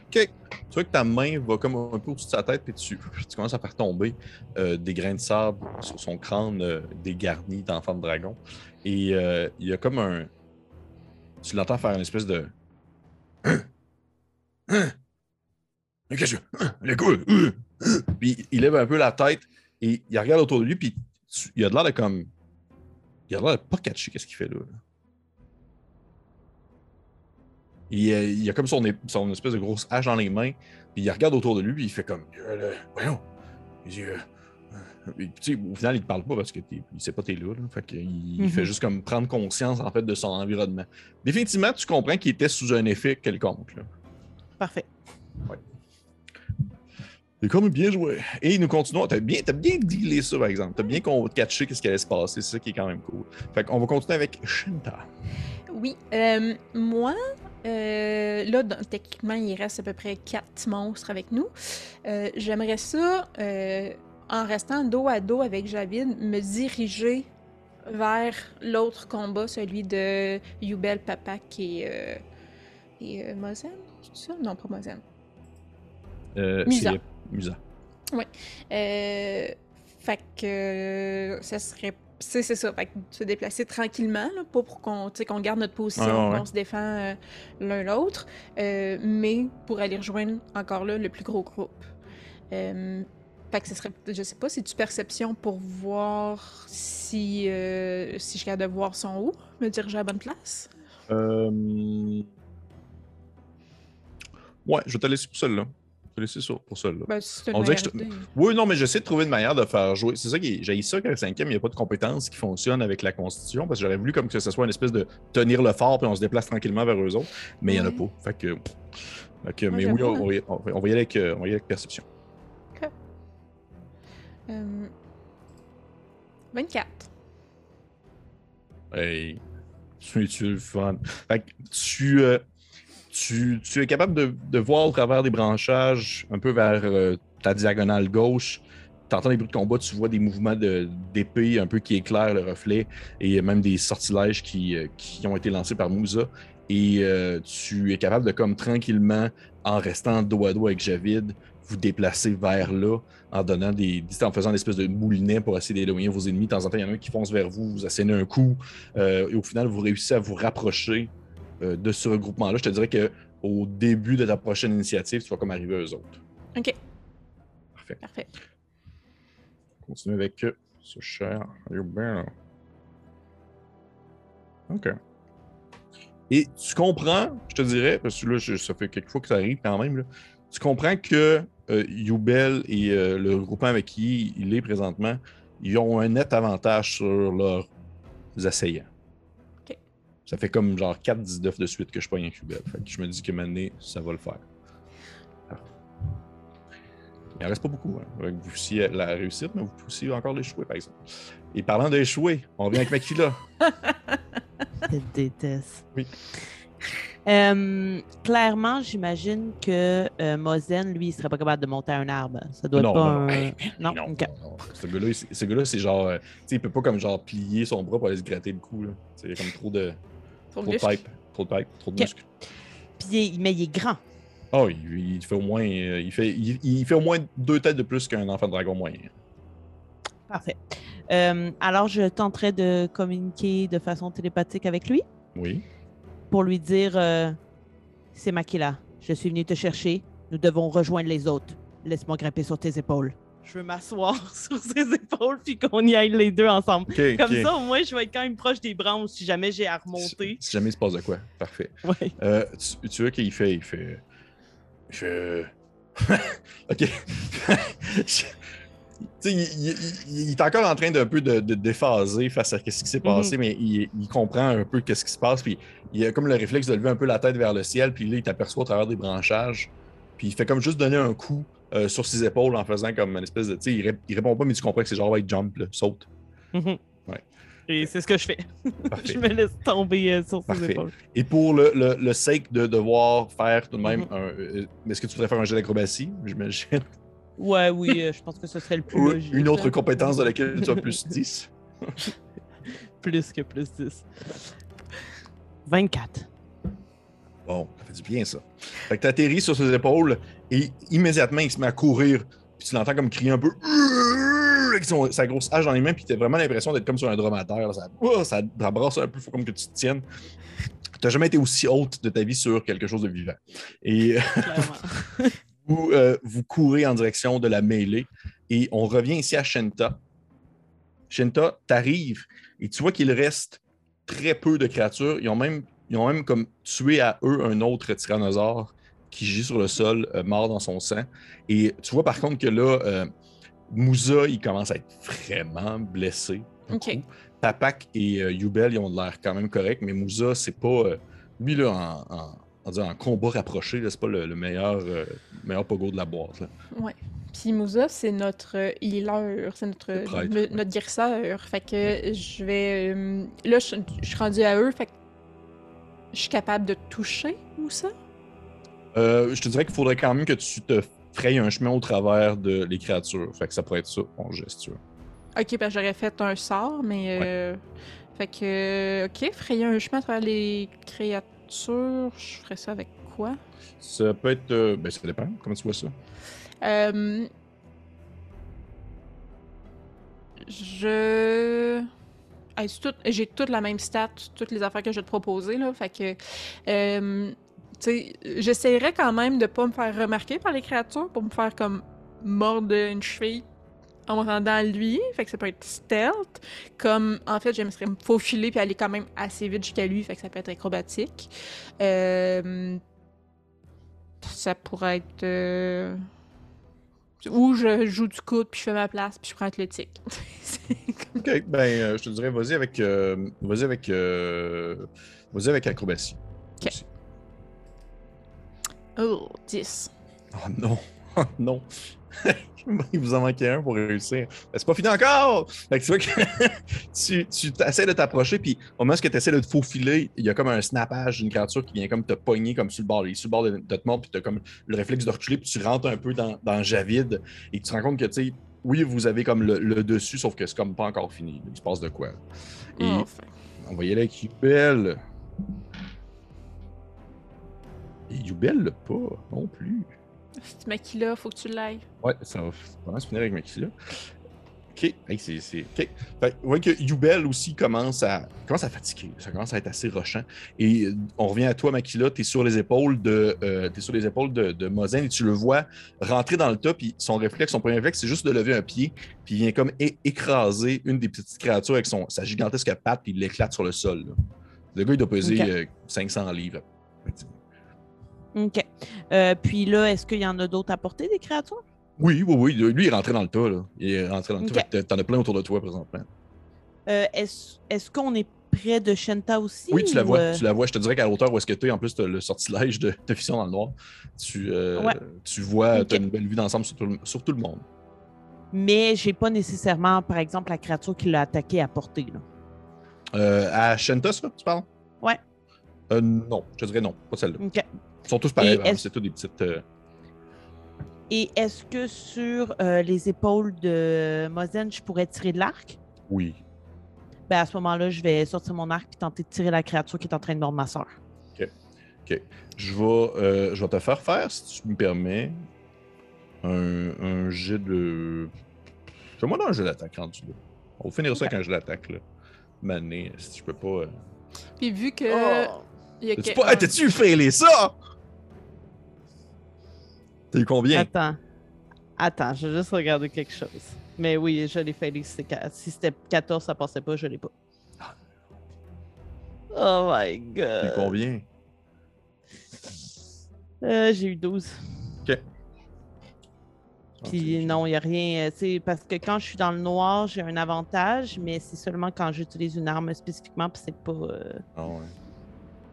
Speaker 1: Ok. Tu vois que ta main va comme un peu au-dessus de sa tête, puis tu, tu commences à faire tomber euh, des grains de sable sur son crâne euh, dégarni d'enfant de dragon. Et euh, il y a comme un. Tu l'entends faire une espèce de. Qu'est-ce que Les couilles! Puis il lève un peu la tête et il regarde autour de lui, puis il a de l'air de comme. Il a l'air de pas catcher qu'est-ce qu'il fait là. Il, euh, il a comme son, espèce de grosse hache dans les mains, puis il regarde autour de lui, puis il fait comme. Euh, voyons! Il dit, euh, euh, puis, sais, au final, il te parle pas parce qu'il sait pas t'es là. là. Fait il
Speaker 3: Mhm.
Speaker 1: fait juste comme prendre conscience en fait de son environnement. Définitivement, tu comprends qu'il était sous un effet quelconque. là.
Speaker 3: Parfait.
Speaker 1: C'est comme bien joué. Et nous continuons. T'as bien, as bien dealé ça, par exemple. T'as bien qu'on catché qu'est-ce qui allait se passer. C'est ça qui est quand même cool. Fait qu'on va continuer avec Shinta.
Speaker 2: Oui. euh, moi, euh, là, dans- techniquement, il reste à peu près quatre monstres avec nous. Euh, J'aimerais ça, euh, en restant dos à dos avec Javid, me diriger vers l'autre combat, celui de Yubel Papak et, euh, et euh, Mozen. C'est ça? Non, pas Mozen.
Speaker 1: Euh,
Speaker 2: Musa.
Speaker 1: C'est Musa.
Speaker 2: Euh, fait que euh, ça serait. C'est c'est ça. Fait que se déplacer tranquillement, là, pas pour qu'on garde notre position,
Speaker 1: Ouais, ouais,
Speaker 2: qu'on se défend euh, l'un l'autre, euh, mais pour aller rejoindre encore là le plus gros groupe. Fait que ce serait, je sais pas, c'est-tu perception pour voir si, euh, si je suis de voir son haut, me diriger à la bonne place?
Speaker 1: Euh... Ouais, je vais te laisser pour celle-là. Je sur pour.
Speaker 2: Ben, si une
Speaker 1: On dirait que. Oui, non, mais j'essaie de trouver une manière de faire jouer. C'est ça qui j'ai ça le cinquième, il n'y a pas de compétence qui fonctionne avec la Constitution, parce que j'aurais voulu comme que ce soit une espèce de tenir le fort, puis on se déplace tranquillement vers eux autres, mais il n'y en a pas. Fait que. fait que- mais oui,
Speaker 2: j'avoue,
Speaker 1: on, on va y- on va- on va y aller avec, euh, on va y aller avec perception.
Speaker 2: Euh, 24.
Speaker 1: Hey, tu tu le fun? Fait que tu, euh, tu, es capable de, voir au travers des branchages, un peu vers euh, ta diagonale gauche. Tu entends des bruits de combat, tu vois des mouvements d'épée un peu qui éclairent le reflet et même des sortilèges qui, euh, ont été lancés par Moussa. Et euh, tu es capable de, comme tranquillement, en restant dos à dos avec Javid, vous déplacer vers là en donnant des, en faisant une de moulinet pour essayer d'éloigner vos ennemis. De temps en temps, il y en a un qui fonce vers vous, vous assénez un coup, et au final, vous réussissez à vous rapprocher euh, de ce regroupement-là. Je te dirais que au début de ta prochaine initiative, tu vas comme arriver à eux autres.
Speaker 2: Ok,
Speaker 1: Parfait.
Speaker 2: parfait.
Speaker 1: Continue avec euh, ce cher. OK. Et tu comprends, je te dirais, parce que là, je- ça fait quelques fois que ça arrive quand même, là, tu comprends que euh, Yubel et euh, le groupement avec qui il est présentement, ils ont un net avantage sur leurs assaillants. Ça fait comme genre 4-19 de suite que je pogne. Fait que je me dis que maintenant, ça va le faire. Il en reste pas beaucoup. Hein. Vous aussi la réussite, mais vous aussi encore l'échouer, par exemple. Et parlant d'échouer, on revient avec Makila.
Speaker 3: Je te déteste.
Speaker 1: Oui.
Speaker 3: Euh, clairement, j'imagine que euh, Mozen, lui, il serait pas capable de monter un arbre. Ça doit
Speaker 1: Non,
Speaker 3: être pas
Speaker 1: non,
Speaker 3: un... non,
Speaker 1: non,
Speaker 3: ok.
Speaker 1: non. Ce gars-là, il- ce gars-là, c'est genre. euh, tu sais, il peut pas comme genre plier son bras pour aller se gratter le cou. C'est comme trop de.
Speaker 2: Trop
Speaker 1: de pipe. Trop de pipe, trop de muscles.
Speaker 3: Puis, mais il est grand.
Speaker 1: Oh, il, il fait au moins. euh, Il fait, il, il fait au moins deux têtes de plus qu'un enfant de dragon moyen.
Speaker 3: Parfait. Euh, alors, je tenterai de communiquer de façon télépathique avec lui
Speaker 1: Oui.
Speaker 3: pour lui dire euh, C'est Makila, je suis venu te chercher. Nous devons rejoindre les autres. Laisse-moi grimper sur tes épaules. Je veux m'asseoir sur ses épaules puis qu'on y aille les deux ensemble. Comme ça, au moins, je vais être quand même proche des branches si jamais j'ai à remonter.
Speaker 1: Si, si jamais il se passe de quoi. Parfait.
Speaker 3: Ouais.
Speaker 1: Euh, tu, tu vois qu'il fait. Il fait. Il fait. ok. Tu sais, il, il- est encore en train d'un peu de, de déphaser face à ce qui s'est passé, mais il, il comprend un peu qu'est-ce qui se passe. Puis il a comme le réflexe de lever un peu la tête vers le ciel, puis là, il t'aperçoit au travers des branchages. Puis il fait comme juste donner un coup euh, sur ses épaules en faisant comme une espèce de. Tu sais, il, ré- il répond pas, mais tu comprends que c'est genre, ouais, jump, là, saute.
Speaker 3: Mhm.
Speaker 1: Ouais.
Speaker 3: Et c'est ce que je fais. Je me laisse tomber euh, sur ses
Speaker 1: Parfait.
Speaker 3: épaules.
Speaker 1: Et pour le, le, le sake de devoir faire tout de même
Speaker 3: Mhm.
Speaker 1: un. euh, Est-ce que tu voudrais faire un jeu d'acrobatie, j'imagine?
Speaker 3: Ouais, oui, je pense que ce serait le plus
Speaker 1: Ou
Speaker 3: logique.
Speaker 1: une autre
Speaker 3: là.
Speaker 1: compétence de laquelle tu as plus 10?
Speaker 3: Plus que plus 10. 24.
Speaker 1: Bon, ça fait du bien, ça. Fait que tu atterris sur ses épaules et immédiatement, il se met à courir. Puis tu l'entends comme crier un peu avec son- sa grosse hache dans les mains. Puis tu as vraiment l'impression d'être comme sur un dromadaire. là. Ça, oh, ça brasse un peu, faut comme que tu te tiennes. Tu jamais été aussi haute de ta vie sur quelque chose de vivant. Et
Speaker 3: Clairement.
Speaker 1: vous, euh, vous courez en direction de la mêlée et on revient ici à Shenta. Shenta, t'arrives et tu vois qu'il reste très peu de créatures. Ils ont même, ils ont même comme tué à eux un autre tyrannosaure qui gît sur le sol, euh, mort dans son sang. Et tu vois par contre que là, euh, Moussa, il commence à être vraiment blessé.
Speaker 2: Ok.
Speaker 1: Papak et euh, Yubel, ils ont l'air quand même corrects, mais Moussa, c'est pas. euh, lui, là, en, combat rapproché, c'est pas le, le meilleur, euh, meilleur pogo de la boîte. là.
Speaker 2: Ouais. Puis Moussa, c'est notre healer, c'est notre,
Speaker 1: prêtre,
Speaker 2: notre guérisseur. Fait que je vais. là, je, je suis rendue à eux, fait que je suis capable de toucher Moussa?
Speaker 1: Euh, je te dirais qu'il faudrait quand même que tu te frayes un chemin au travers de les créatures. Fait que ça pourrait être ça, mon vois.
Speaker 2: Ok, ben j'aurais fait un sort, mais. euh, Fait que. Ok, frayer un chemin à travers les créatures. Je ferais ça avec quoi?
Speaker 1: Ça peut être. euh, ben, ça dépend. Comment tu vois ça?
Speaker 2: Euh, Je. Hey, c'est tout- J'ai toutes la même stat, toutes les affaires que je vais te proposer, là. Fait que. J'essaierais quand même de pas me faire remarquer par les créatures pour me faire comme mordre une cheville en me rendant à lui. Fait que ça peut être stealth. Comme, en fait, j'aimerais me faufiler puis aller quand même assez vite jusqu'à lui. Fait que ça peut être acrobatique. Euh, ça pourrait être. euh, Ou je joue du coude, puis je fais ma place, puis je prends athlétique. Comme-
Speaker 1: Ok, ben, euh, je te dirais, vas-y avec. euh, vas-y avec. vas-y avec acrobatie.
Speaker 2: Ok. Oh, 10.
Speaker 1: Oh non! Oh non! Il vous en manquait un pour réussir. Ben, c'est pas fini encore! Fait que tu vois que tu, tu essaies de t'approcher, puis au moment où tu essaies de te faufiler, il y a comme un snappage d'une créature qui vient comme te pogner comme sur le bord. Il est sur le bord de, de te mordre, puis tu as comme le réflexe de reculer, puis tu rentres un peu dans, dans Javid, et tu te rends compte que, tu sais, oui, vous avez comme le, le dessus, sauf que c'est comme pas encore fini. Il se passe de quoi? Et
Speaker 2: Enfin.
Speaker 1: on va y aller avec. Et Yubel l'a pas non plus.
Speaker 2: C'est Makila, faut que tu l'ailles.
Speaker 1: Ouais, ça va vraiment se finir avec Makila. Ok, hey, c'est. ok. Fait voyez que Yubel aussi commence à, commence à fatiguer. Ça commence à être assez rochant. Et euh, on revient à toi, Makila. Tu es sur les épaules de, euh, t'es sur les épaules de, de et tu le vois rentrer dans le tas. Puis son réflexe, son premier réflexe, c'est juste de lever un pied. Puis il vient comme écraser une des petites créatures avec son, sa gigantesque patte. Puis il l'éclate sur le sol. là. Le gars, il doit peser
Speaker 3: Ok.
Speaker 1: euh, 500 livres.
Speaker 3: OK. Euh, puis là, est-ce qu'il y en a d'autres à porter, des créatures?
Speaker 1: Oui, oui, oui. Lui, il est rentré dans le tas. Là. Il est rentré dans le tas.
Speaker 3: Ok.
Speaker 1: Fait que T'en as plein autour de toi présentement.
Speaker 3: Euh, est-ce est-ce qu'on est près de Shenta aussi?
Speaker 1: Oui, tu la vois.
Speaker 3: euh,
Speaker 1: Tu la vois. Je te dirais qu'à hauteur où est-ce que tu es, en plus, tu as le sortilège de, de vision dans le noir. Tu, euh,
Speaker 3: Ouais.
Speaker 1: tu vois, tu as une belle vue d'ensemble sur, tout le- sur tout le monde.
Speaker 3: Mais j'ai pas nécessairement, par exemple, la créature qui l'a attaqué à. Là.
Speaker 1: Euh, à Shenta, ça, tu parles?
Speaker 3: Ouais.
Speaker 1: Euh, non, je dirais non, pas celle-là.
Speaker 3: OK.
Speaker 1: Ils sont tous pareils,
Speaker 3: est-ce-
Speaker 1: c'est tous des petites. euh,
Speaker 3: Et est-ce que sur euh, les épaules de Mozen, je pourrais tirer de l'arc?
Speaker 1: Oui.
Speaker 3: Ben, à ce moment-là, je vais sortir mon arc et tenter de tirer la créature qui est en train de mordre ma soeur.
Speaker 1: Je vais, euh, je vais te faire faire, si tu me permets, un, un jet de. Fais-moi dans un jet d'attaque rendu là. On va finir ça avec un jet d'attaque, là. Mané, si je peux pas. euh,
Speaker 2: Puis vu que.
Speaker 3: Oh!
Speaker 1: T'as-tu pas... Hey, failé ça? T'as eu combien?
Speaker 3: Attends. Attends, je vais juste regarder quelque chose. Mais oui, je l'ai fait. Si c'était qua- si c'était 14, ça passait pas, je l'ai pas. Oh my god.
Speaker 1: T'as eu combien?
Speaker 3: Euh, j'ai eu 12.
Speaker 1: Ok.
Speaker 3: Puis non, il n'y a rien. euh, parce que quand je suis dans le noir, j'ai un avantage, mais c'est seulement quand j'utilise une arme spécifiquement, puis c'est pas. euh,
Speaker 1: Ah ouais.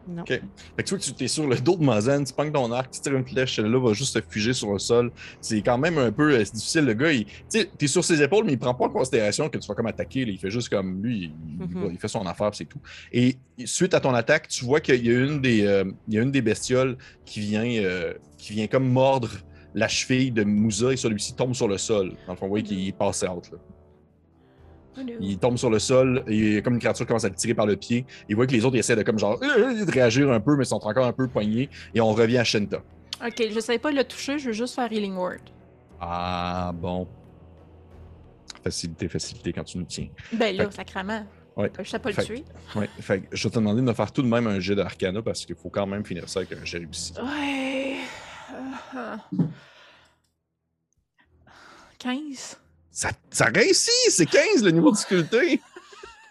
Speaker 3: Non.
Speaker 1: Ok. Fait que tu vois que tu es sur le dos de Mazen, tu pognes ton arc, tu tires une flèche, celle-là va juste se figer sur le sol. C'est quand même un peu euh, difficile. Le gars, tu t'es sur ses épaules, mais il prend pas en considération que tu vas comme attaquer. là. Il fait juste comme lui, il,
Speaker 3: Mhm.
Speaker 1: il fait son affaire, c'est tout. Et suite à ton attaque, tu vois qu'il y a une des, euh, il y a une des bestioles qui vient, euh, qui vient comme mordre la cheville de Moussa et celui-ci tombe sur le sol. Dans le fond, vous voyez qu'il passe out. Là. Il tombe sur le sol et comme une créature commence à le tirer par le pied. Il voit que les autres essaient de comme genre euh, de réagir un peu, mais sont encore un peu poignés. Et on revient à Shenta.
Speaker 2: Ok, je sais pas le toucher, je veux juste faire Healing Word.
Speaker 1: Ah bon. Facilité, facilité quand tu nous tiens.
Speaker 2: Ben là,
Speaker 1: Fait
Speaker 2: sacrament.
Speaker 1: Ouais.
Speaker 2: Je sais pas le
Speaker 1: Fait
Speaker 2: tuer.
Speaker 1: Ouais. Fait je vais te demander de me faire tout de même un jet d'arcana parce qu'il faut quand même finir ça avec un jet réussi.
Speaker 2: Ouais. Euh, 15.
Speaker 1: Ça, ça réussit! C'est 15 le niveau de difficulté!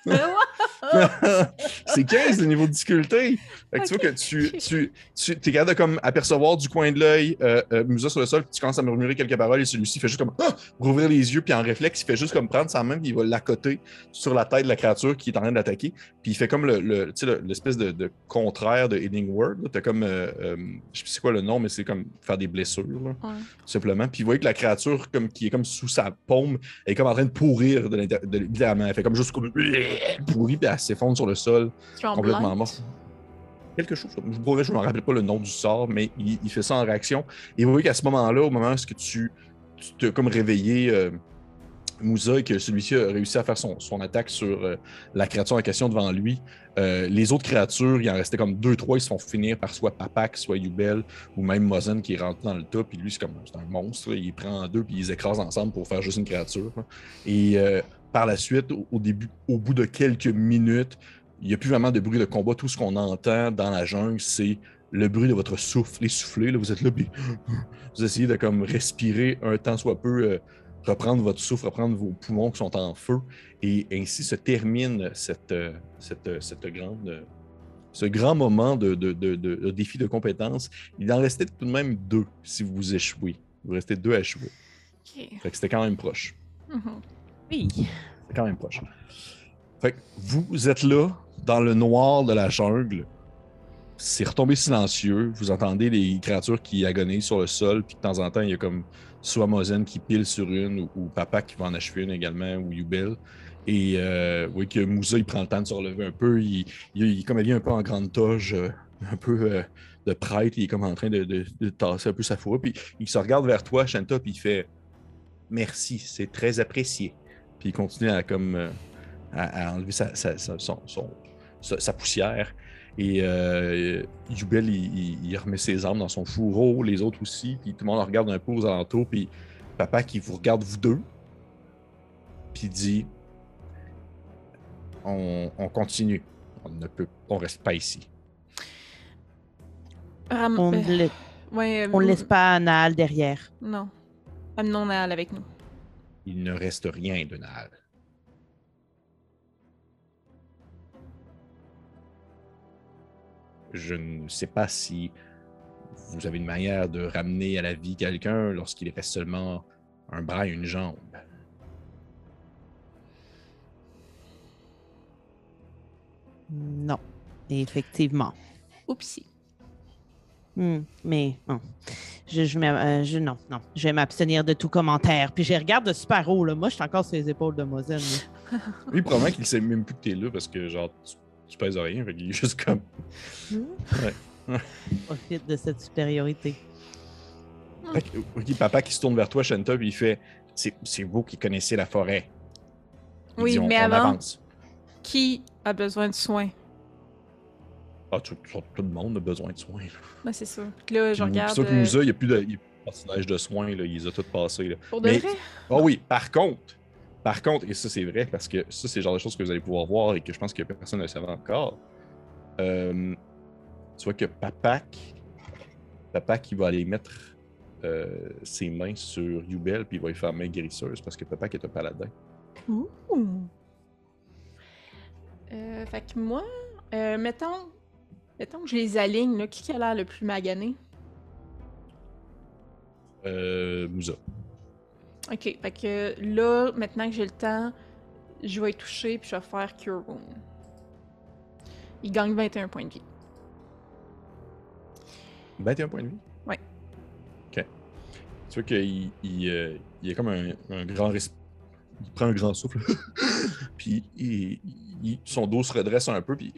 Speaker 1: c'est 15 le niveau de difficulté. Fait que tu vois que tu, tu, tu es capable de comme apercevoir du coin de l'œil euh, euh, Musa sur le sol, puis tu commences à murmurer quelques paroles et celui-ci fait juste comme ah! rouvrir les yeux, puis en réflexe, il fait juste comme prendre sa main, puis il va l'accoter sur la tête de la créature qui est en train d'attaquer. Puis il fait comme le, le, l'espèce de, de, contraire de Healing Word. T'as comme, euh, euh, je sais pas c'est quoi le nom, mais c'est comme faire des blessures, là,
Speaker 2: Ouais.
Speaker 1: simplement. Puis vous voyez que la créature comme, qui est comme sous sa paume est comme en train de pourrir de l'intér- de- littéralement. Elle fait comme juste comme pourrir, puis elle s'effondre sur le sol complètement
Speaker 2: Tremblante.
Speaker 1: mort. Quelque chose, je promets, je ne me rappelle pas le nom du sort, mais il, il fait ça en réaction. Et vous voyez qu'à ce moment-là, au moment où que tu tu t'es comme réveillé euh, Moussa et que celui-ci a réussi à faire son, attaque sur euh, la créature en question devant lui, euh, les autres créatures, il en restait comme deux, trois, ils se font finir par soit Papak, soit Yubel, ou même Mozen qui rentre dans le tas, puis lui, c'est comme un monstre, il prend en deux, puis ils écrasent ensemble pour faire juste une créature. là. Et euh, par la suite, au, bout de quelques minutes, il n'y a plus vraiment de bruit de combat. Tout ce qu'on entend dans la jungle, c'est le bruit de votre souffle essoufflé. Là, vous êtes là, puis vous essayez de comme respirer un temps soit peu, reprendre votre souffle, reprendre vos poumons qui sont en feu. Et ainsi se termine cette, euh, cette, euh, cette grande, euh, ce grand moment de, de- de- de- de défi de compétences. Il en restait tout de même deux si vous échouez. Vous restez deux à échouer. Fait que c'était quand même proche.
Speaker 2: Mhm.
Speaker 3: Oui.
Speaker 1: C'est quand même proche. Fait que vous êtes là, dans le noir de la jungle. C'est retombé silencieux. Vous entendez les créatures qui agonisent sur le sol. Puis de temps en temps, il y a comme soit Mozen qui pile sur une, ou, Papa qui va en achever une également, ou Yubel. Et euh, oui, que Moussa, il prend le temps de se relever un peu. Il, il, il- comme elle vient un peu en grande toge, euh, un peu euh, de prêtre. Il est comme en train de, de- tasser un peu sa fourrure. Puis il se regarde vers toi, Shanta, puis il fait Merci, c'est très apprécié. Puis il continue à comme euh, à, enlever sa, sa- sa poussière. Et euh, Yubel, il, il- il remet ses armes dans son fourreau, les autres aussi. Puis tout le monde regarde un peu aux alentours. Puis papa qui vous regarde, vous deux. Puis dit on, on continue. On ne peut, on reste pas ici.
Speaker 2: Ram-
Speaker 3: On
Speaker 2: euh,
Speaker 3: ne la-
Speaker 2: ouais, euh,
Speaker 3: on ne laisse pas Naal derrière.
Speaker 2: Non. Amenons Naal avec nous.
Speaker 1: Il ne reste rien de Naal. Je ne sais pas si vous avez une manière de ramener à la vie quelqu'un lorsqu'il reste seulement un bras et une jambe.
Speaker 3: Non. Effectivement.
Speaker 2: Oupsie.
Speaker 3: Hmm, mais non. Je, je, m'ab- euh, je- non, non. Je vais m'abstenir de tout commentaire. Puis je regarde de super haut. Là. Moi, je suis encore sur les épaules de Mozen. là.
Speaker 1: Lui, probablement qu'il sait même plus que t'es là parce que, genre, tu, tu pèses rien. Fait qu'il est juste comme.
Speaker 3: Profite de cette supériorité.
Speaker 1: Fait que, ok, papa qui se tourne vers toi, Shanta, puis il fait C'est vous qui connaissez la forêt. Il
Speaker 2: Oui,
Speaker 1: dit, on-
Speaker 2: mais
Speaker 1: on
Speaker 2: avant-
Speaker 1: avance.
Speaker 2: Qui a besoin de soins?
Speaker 1: Ah, tout, tout- tout le monde a besoin de soins.
Speaker 2: Ben, c'est ça. Puis là, je regarde.
Speaker 1: C'est ça que
Speaker 2: euh,
Speaker 1: Moussa, il n'y a plus de, il plus de personnage de soins, là, il les a tous passés. Là.
Speaker 2: Pour de
Speaker 1: mais-
Speaker 2: vrai?
Speaker 1: Ah oui, par contre, par contre, et ça c'est vrai, parce que ça c'est le genre de choses que vous allez pouvoir voir et que je pense que personne ne le savait encore. Euh, tu vois que Papak, Papak, il va aller mettre euh, ses mains sur Yubel, puis il va lui faire main guérisseuse parce que Papak est un paladin.
Speaker 2: Ouh. Euh, fait que moi, mettons, mettons que je les aligne, là, qui a l'air le plus magané?
Speaker 1: Euh, Moussa.
Speaker 2: Ok, fait que là, maintenant que j'ai le temps, je vais y toucher puis je vais faire Cure Wound. Il gagne 21 points de vie.
Speaker 1: 21 points de vie?
Speaker 2: Ouais.
Speaker 1: Ok. Tu vois qu'il il, euh, il a comme un, un grand res- Il prend un grand souffle. puis il- il- son dos se redresse un peu. Puis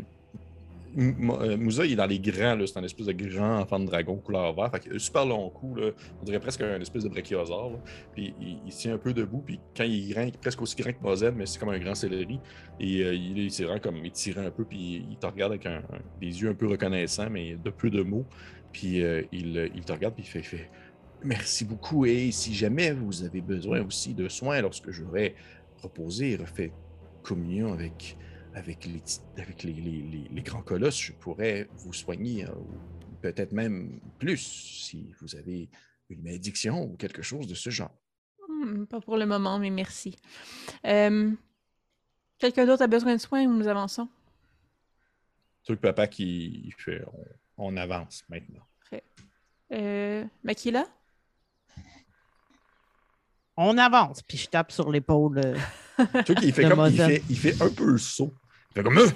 Speaker 1: Moussa, il est dans les grands, c'est un espèce de grand enfant de dragon couleur vert. Fait super long cou, là, on dirait presque un espèce de brachiosaure. Puis il, il tient un peu debout, puis quand il est est presque aussi grand que Mozen, mais c'est comme un grand céleri. Et euh, il, s'est vraiment comme un peu, puis il te regarde avec des yeux un peu reconnaissants, mais de peu de mots. Puis euh, il, euh, te regarde, puis il fait, fait Merci beaucoup. Et si jamais vous avez besoin aussi de soins lorsque j'aurai reposé et refait communion avec, avec, les, petits- avec les, les- les- les grands colosses, je pourrais vous soigner, hein, ou peut-être même plus si vous avez une malédiction ou quelque chose de ce genre.
Speaker 2: Hmm, pas pour le moment, mais merci. Euh, Quelqu'un d'autre a besoin de soins ou nous avançons?
Speaker 1: Truc papa qui il fait on, on avance maintenant.
Speaker 2: Euh, Makila?
Speaker 3: On avance, puis je tape sur l'épaule. euh,
Speaker 1: qu'il fait comme il fait, il fait un peu le saut. Il fait comme Euh!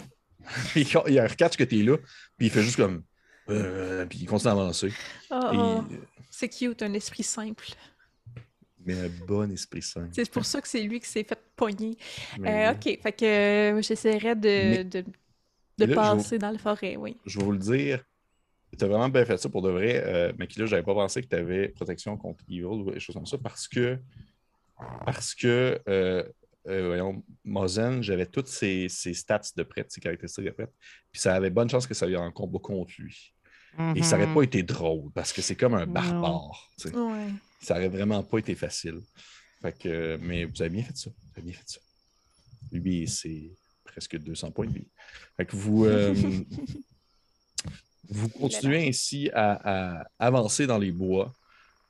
Speaker 1: Puis il il recatch que t'es là, puis il fait juste comme Euh, puis il continue à avancer.
Speaker 2: Oh,
Speaker 1: Et,
Speaker 2: oh,
Speaker 1: euh,
Speaker 2: c'est cute, un esprit simple.
Speaker 1: mais un bon esprit sain.
Speaker 2: C'est pour ça que c'est lui qui s'est fait pogner.
Speaker 1: Mais
Speaker 2: Euh, ok, fait que euh, j'essaierai de,
Speaker 1: Mais-
Speaker 2: de,
Speaker 1: là,
Speaker 2: passer dans la forêt, oui.
Speaker 1: je vais vous le dire, tu as vraiment bien fait ça pour de vrai. Euh, mais là, j'avais pas pensé que tu avais protection contre Evil ou des choses comme ça parce que, parce que euh, euh, voyons, Mozen, j'avais toutes ses, ses stats de prête, ses caractéristiques de prête. Puis ça avait bonne chance que ça aille en combat contre lui. Et ça n'aurait
Speaker 3: mhm.
Speaker 1: pas été drôle parce que c'est comme un barbare.
Speaker 2: Ouais.
Speaker 1: Ça aurait vraiment pas été facile. Fait que, mais vous avez bien fait ça. Vous avez bien fait ça. Lui, c'est presque 200 points de vie. Fait que vous, euh, vous continuez ainsi à, à avancer dans les bois,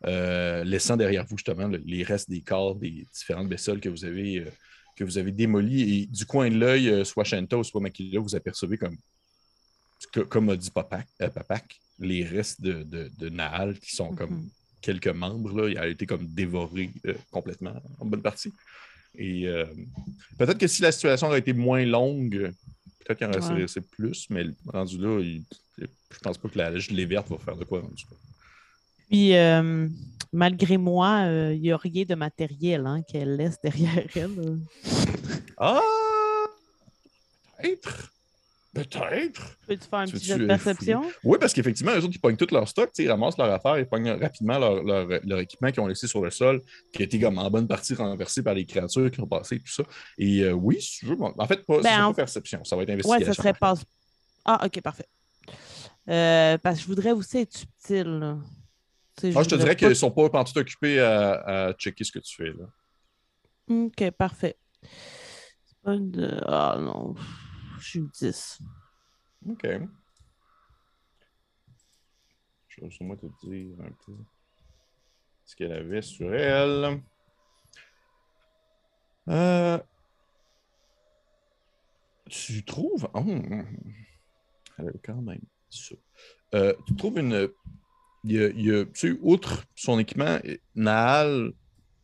Speaker 1: euh, laissant derrière vous justement le- les restes des corps des différentes bestioles que vous avez, euh, que vous avez démolies. Et du coin de l'œil, euh, soit Shanta ou soit Makila, vous apercevez comme, que- comme a dit Papak, euh, Papak, les restes de, de, de Nahal qui sont comme
Speaker 3: Mhm.
Speaker 1: quelques membres. Là, il a été comme dévoré complètement en bonne partie. Et peut-être que si la situation aurait été moins longue, peut-être qu'il en
Speaker 3: Ouais.
Speaker 1: restait plus, mais rendu là, il- je pense pas que la gelée verte va faire de quoi rendu là.
Speaker 3: Puis, euh, malgré moi, euh, il n'y a rien de matériel hein, qu'elle laisse derrière elle. euh.
Speaker 1: Ah! Peut-être. Peut-être.
Speaker 3: Peux-tu faire un petit jet de
Speaker 1: euh,
Speaker 3: perception?
Speaker 1: Oui, parce qu'effectivement, eux autres, ils pognent tout leur stock, ils ramassent leur affaire, ils pognent rapidement leur, leur- leur équipement qu'ils ont laissé sur le sol, qui a été comme en bonne partie renversé par les créatures qui ont passé, tout ça. Et euh, oui, si tu veux, en fait, pas,
Speaker 3: Ben,
Speaker 1: c'est
Speaker 3: en-
Speaker 1: pas perception, ça va être investigation.
Speaker 3: ça serait pas. Ah, ok, parfait. Euh, parce que je voudrais aussi être subtil.
Speaker 1: Moi, je te dirais qu'ils ne sont pas tout occupés à, à checker ce que tu fais. Là.
Speaker 3: Ok, parfait. C'est pas de. Ah non. Je suis 10.
Speaker 1: OK. Je vais sûrement te dire un peu ce qu'elle avait sur elle. Euh, tu trouves. Oh, elle avait quand même ça. Euh, tu trouves une. Il y a, il y a- tu sais, outre son équipement, Nahal,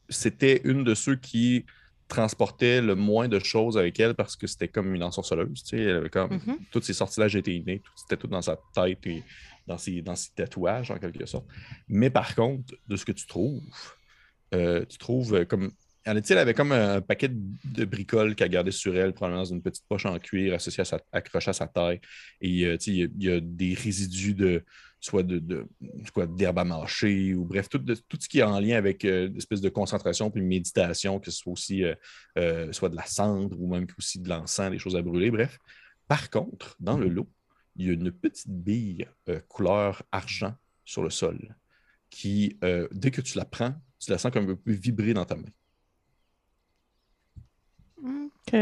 Speaker 1: c'était une de ceux qui transportait le moins de choses avec elle parce que c'était comme une ensorceleuse. Tu sais, elle avait comme
Speaker 3: Mhm.
Speaker 1: tous ses sortilèges étaient innés, tout, c'était tout dans sa tête et dans ses, dans ses tatouages, en quelque sorte. Mais par contre, de ce que tu trouves, euh, tu trouves euh, comme. Elle, elle avait comme un paquet de, bricoles qu'elle gardait sur elle, probablement dans une petite poche en cuir associée à sa, accrochée à sa taille. Et euh, tu sais, il y a- il y, a des résidus de soit de, de quoi, d'herbe à mâcher, ou bref, tout, de- tout ce qui est en lien avec euh, une espèce de concentration puis méditation, que ce soit aussi euh, euh, soit de la cendre ou même aussi de l'encens, des choses à brûler, bref. Par contre, dans le lot, il y a une petite bille euh, couleur argent sur le sol qui, euh, dès que tu la prends, tu la sens comme un peu vibrer dans ta main.
Speaker 3: Ok.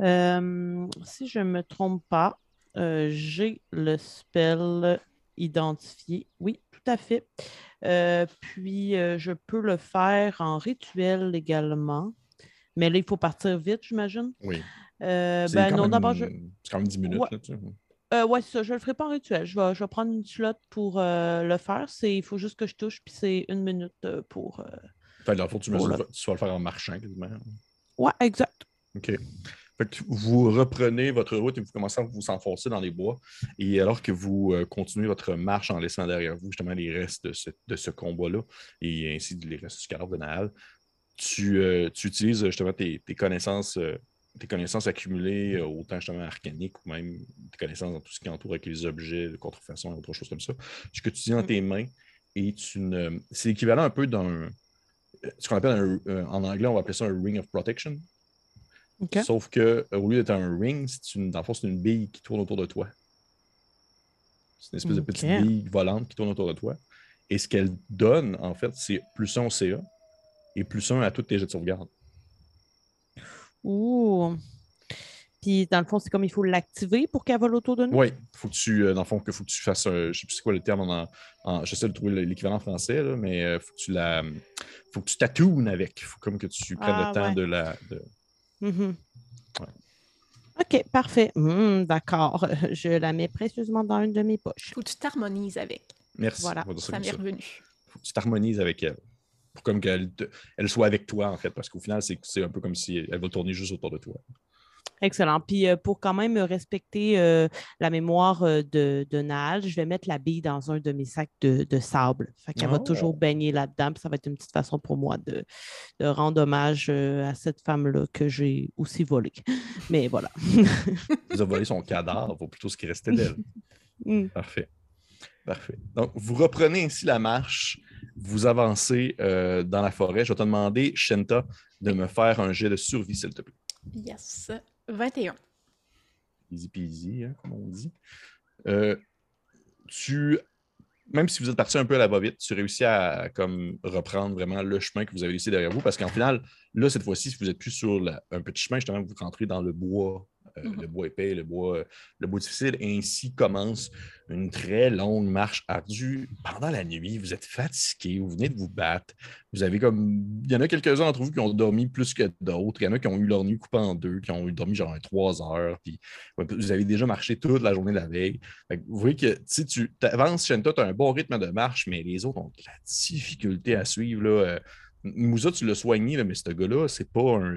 Speaker 3: Euh, si je ne me trompe pas, euh, j'ai le spell identifié. Oui, tout à fait. Euh, puis, euh, je peux le faire en rituel également. Mais là, il faut partir vite, j'imagine.
Speaker 1: Oui.
Speaker 3: Euh, ben
Speaker 1: quand
Speaker 3: non, d'abord, je...
Speaker 1: C'est quand même 10 minutes.
Speaker 3: Ouais.
Speaker 1: là, tu sais.
Speaker 3: Ouais, c'est ça, je ne le ferai pas en rituel. Je vais, je vais prendre une slot pour le faire. Il faut juste que je touche, puis c'est une minute pour.
Speaker 1: Fait que dans le fond, tu, me
Speaker 3: là.
Speaker 1: tu vas le faire en marchant quasiment.
Speaker 3: Ouais, exact.
Speaker 1: OK. Fait que vous reprenez votre route et vous commencez à vous enfoncer dans les bois. Et alors que vous euh, continuez votre marche en laissant derrière vous justement les restes de ce, de ce combat-là et ainsi les restes du cadavre de Nahal, tu, euh, tu utilises justement tes, tes connaissances, euh, tes connaissances accumulées, autant justement arcaniques ou même tes connaissances dans tout ce qui entoure avec les objets de contrefaçon et autre chose comme ça. Ce que tu dis dans
Speaker 3: Mm.
Speaker 1: tes mains et tu ne. C'est l'équivalent un peu d'un. Ce qu'on appelle un- en anglais, on va appeler ça un ring of protection. Sauf que euh, au lieu d'être un ring, c'est une, dans le fond, c'est une bille qui tourne autour de toi. C'est une espèce de petite bille volante qui tourne autour de toi. Et ce qu'elle donne, en fait, c'est plus un au CA et plus un à tous tes jets de sauvegarde.
Speaker 3: Ouh. Puis, dans le fond, c'est comme il faut l'activer pour qu'elle vole autour de nous?
Speaker 1: Oui, faut que tu, euh, dans le fond, que faut que tu fasses un. Je sais plus c'est quoi le terme en. en- J'essaie de trouver l'équivalent français, là, mais il faut que tu la. faut que tu tatounes avec. faut comme que tu prennes
Speaker 3: Ah,
Speaker 1: le temps
Speaker 3: ouais.
Speaker 1: de la. de-
Speaker 3: Mhm.
Speaker 1: Ouais.
Speaker 3: OK, parfait. Hmm, D'accord. Je la mets précieusement dans une de mes poches.
Speaker 2: Faut que tu t'harmonises avec.
Speaker 1: Merci.
Speaker 2: Voilà,
Speaker 1: ça
Speaker 2: m'est
Speaker 1: ça.
Speaker 2: revenu.
Speaker 1: Faut que tu t'harmonises avec elle. Pour comme qu'elle te- elle soit avec toi, en fait, parce qu'au final, c'est c'est un peu comme si elle va tourner juste autour de toi.
Speaker 3: Excellent. Puis euh, pour quand même respecter euh, la mémoire euh, de, de Nal, je vais mettre la bille dans un de mes sacs de, de sable. Fait qu'elle va
Speaker 1: Oh.
Speaker 3: toujours baigner là-dedans. puis ça va être une petite façon pour moi de, de rendre hommage euh, à cette femme-là que j'ai aussi volée. Mais voilà.
Speaker 1: Vous avez volé son cadavre, ou plutôt ce qui restait d'elle.
Speaker 3: Hmm.
Speaker 1: Parfait. Parfait. Donc, vous reprenez ainsi la marche, vous avancez euh, dans la forêt. Je vais te demander, Shenta, de me faire un jet de survie, s'il te plaît.
Speaker 2: Yes. 21.
Speaker 1: Easy peasy, hein, comme on dit. Euh, tu, même si vous êtes parti un peu à la va-vite, tu réussis à comme, reprendre vraiment le chemin que vous avez laissé derrière vous, parce qu'en final, là, cette fois-ci, si vous n'êtes plus sur un petit chemin, justement, vous rentrez dans le bois, euh,
Speaker 2: Mhm.
Speaker 1: le bois épais, le bois, le bois difficile, et ainsi commence une très longue marche ardue. Pendant la nuit, vous êtes fatigué, vous venez de vous battre. Vous avez comme. Il y en a quelques-uns d'entre vous qui ont dormi plus que d'autres. Il y en a qui ont eu leur nuit coupée en deux, qui ont eu dormi genre trois heures. Puis vous avez déjà marché toute la journée de la veille. Vous voyez que si tu avances, Shenta, tu as un bon rythme de marche, mais les autres ont de la difficulté à suivre. Là. Euh, Moussa, tu l'as soigné, là, mais ce gars-là, c'est pas un.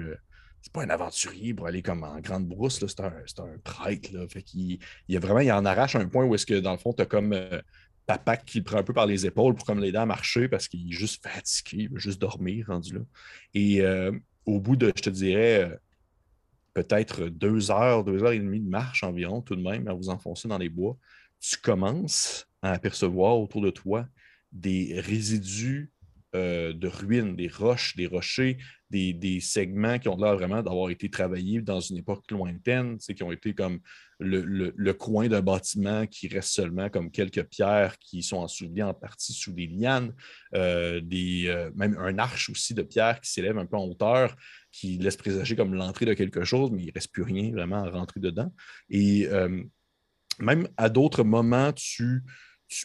Speaker 1: C'est pas un aventurier pour aller comme en grande brousse, c'est un, un prêtre. Là. Fait il a vraiment, il en arrache un point où est-ce que dans le fond, tu as comme euh, papa qui le prend un peu par les épaules pour comme l'aider à marcher parce qu'il est juste fatigué, il veut juste dormir rendu là. Et euh, au bout de, je te dirais, euh, peut-être deux heures, deux heures et demie de marche environ, tout de même, à vous enfoncer dans les bois, tu commences à apercevoir autour de toi des résidus euh, de ruines, des roches, des rochers, des, segments qui ont l'air vraiment d'avoir été travaillés dans une époque lointaine, qui ont été comme le, coin d'un bâtiment qui reste seulement comme quelques pierres qui sont ensevelies en partie sous des lianes, euh, des, euh, même un arche aussi de pierre qui s'élève un peu en hauteur, qui laisse présager comme l'entrée de quelque chose, mais il ne reste plus rien vraiment à rentrer dedans. Et même à d'autres moments, tu,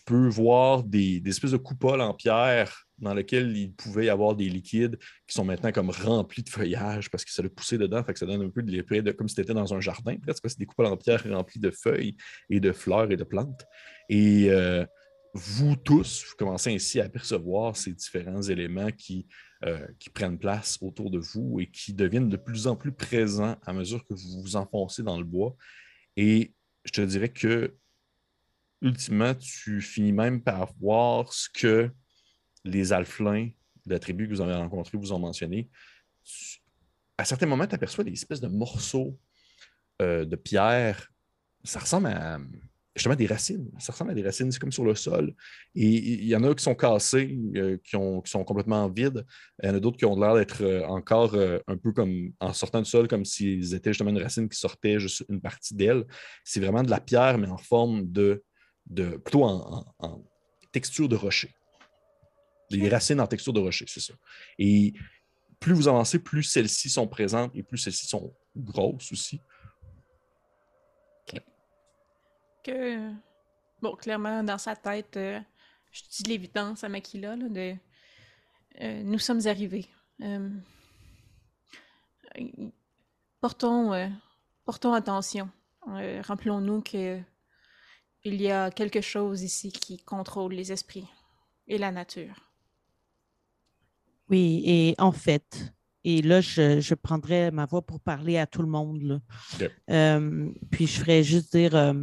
Speaker 1: peux voir des espèces de coupoles en pierre dans lesquelles il pouvait y avoir des liquides qui sont maintenant comme remplis de feuillage parce que ça l'a poussé dedans, fait que ça donne un peu de de comme si tu étais dans un jardin, presque. C'est des coupoles en pierre remplies de feuilles et de fleurs et de plantes. Et euh, vous tous, vous commencez ainsi à apercevoir ces différents éléments qui, euh, qui prennent place autour de vous et qui deviennent de plus en plus présents à mesure que vous vous enfoncez dans le bois. Et je te dirais que, ultimement, tu finis même par voir ce que les alflins de la tribu que vous avez rencontrés vous ont mentionné. À certains moments, tu aperçois des espèces de morceaux euh, de pierre. Ça ressemble à justement des racines. Ça ressemble à des racines, c'est comme sur le sol. Et il y en a qui sont cassés, euh, qui, ont- qui sont complètement vides. Il y en a d'autres qui ont l'air d'être euh, encore un peu comme en sortant du sol, comme s'ils étaient justement une racine qui sortait juste une partie d'elle. C'est vraiment de la pierre, mais en forme de. plutôt en texture de rocher. Des racines en texture de rocher, c'est ça. Et plus vous avancez, plus celles-ci sont présentes et plus celles-ci sont grosses aussi.
Speaker 2: Que... Bon, clairement, dans sa tête, euh, je dis l'évidence à Makila, là, de... euh, nous sommes arrivés. Euh, Portons, portons attention. Rappelons-nous que il y a quelque chose ici qui contrôle les esprits et la nature.
Speaker 3: Oui, et en fait, et là, je, je prendrais ma voix pour parler à tout le monde. là. Euh, puis je ferais juste dire euh,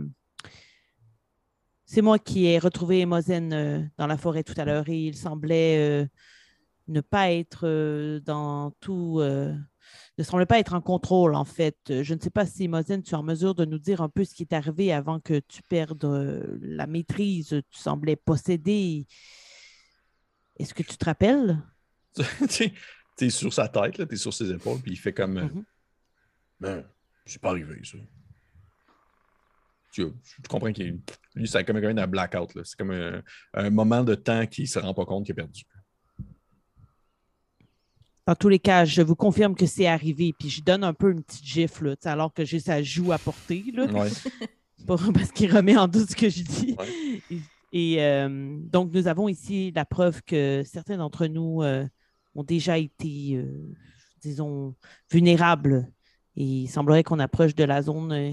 Speaker 3: c'est moi qui ai retrouvé Emozen euh, dans la forêt tout à l'heure et il semblait euh, ne pas être dans tout. ne semblait pas être en contrôle, en fait. Je ne sais pas si, Emozen, tu es en mesure de nous dire un peu ce qui est arrivé avant que tu perdes la maîtrise. Tu semblais possédé. Est-ce que tu te rappelles?
Speaker 1: tu es sur sa tête, tu es sur ses épaules, puis il fait comme. euh,
Speaker 3: Mhm.
Speaker 1: Ben, c'est pas arrivé, ça. Tu, tu comprends qu'il lui, c'est comme un blackout. là. C'est comme un, un moment de temps qu'il ne se rend pas compte qu'il a perdu.
Speaker 3: Dans tous les cas, je vous confirme que c'est arrivé. Puis je donne un peu une petite gifle, là, alors que j'ai sa joue à porter, là,
Speaker 1: Ouais.
Speaker 3: pour- parce qu'il remet en doute ce que je dis.
Speaker 1: Ouais.
Speaker 3: Et, et, euh, donc, nous avons ici la preuve que certains d'entre nous euh, ont déjà été, euh, disons, vulnérables Et il semblerait qu'on approche de la zone euh,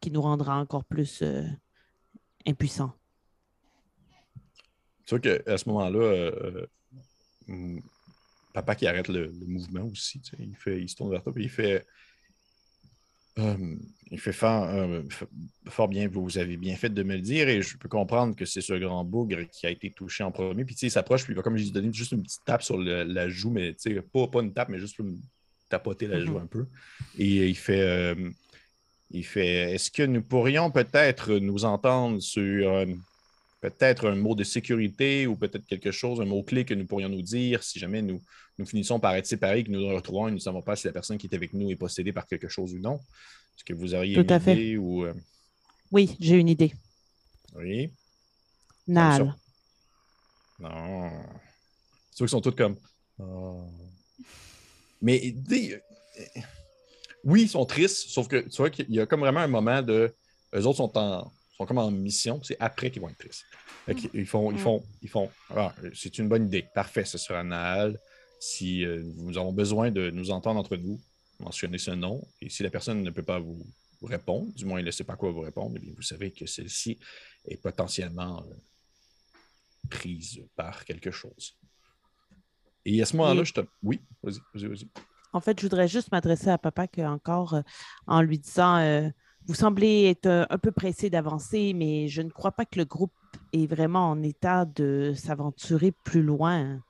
Speaker 3: qui nous rendra encore plus euh, impuissants.
Speaker 1: Tu vois qu'à ce moment-là, papa qui arrête le, mouvement aussi, il, fait, il se tourne vers toi et il fait. Euh, il fait fort, euh, bien, vous avez bien fait de me le dire et je peux comprendre que c'est ce grand bougre qui a été touché en premier. Puis tu sais, il s'approche, puis il va comme je lui donner juste une petite tape sur le- la joue, mais tu sais, pas, pas une tape, mais juste pour me tapoter la joue
Speaker 3: Mhm.
Speaker 1: un peu. Et il fait, euh, il fait Est-ce que nous pourrions peut-être nous entendre sur euh, peut-être un mot de sécurité ou peut-être quelque chose, un mot-clé que nous pourrions nous dire si jamais nous, nous finissons par être séparés, que nous nous retrouvons et nous ne savons pas si la personne qui est avec nous est possédée par quelque chose ou non. Est-ce que vous auriez
Speaker 3: Tout
Speaker 1: une
Speaker 3: à fait.
Speaker 1: idée ou. euh,
Speaker 3: Oui, j'ai une idée.
Speaker 1: Oui.
Speaker 3: Nal.
Speaker 1: Non. C'est sûr qu'ils sont tous comme. Oh. Mais dis, euh, oui, ils sont tristes, sauf que tu vois qu'il y a comme vraiment un moment de. Eux autres sont, en, sont comme en mission, c'est après qu'ils vont être tristes. Qu'ils- ils font, ils font, ils font. Ah, c'est une bonne idée. Parfait, ce sera Naal. Si euh, nous avons besoin de nous entendre entre nous, mentionnez ce nom. Et si la personne ne peut pas vous, répondre, du moins elle ne sait pas quoi vous répondre, eh bien, vous savez que celle-ci est potentiellement euh, prise par quelque chose. Et à ce moment-là,
Speaker 3: Et-
Speaker 1: je te. Oui, vas-y, vas-y, vas-y.
Speaker 3: En fait, je voudrais juste m'adresser à papa que encore euh, en lui disant euh, Vous semblez être euh, un peu pressé d'avancer, mais je ne crois pas que le groupe est vraiment en état de s'aventurer plus loin.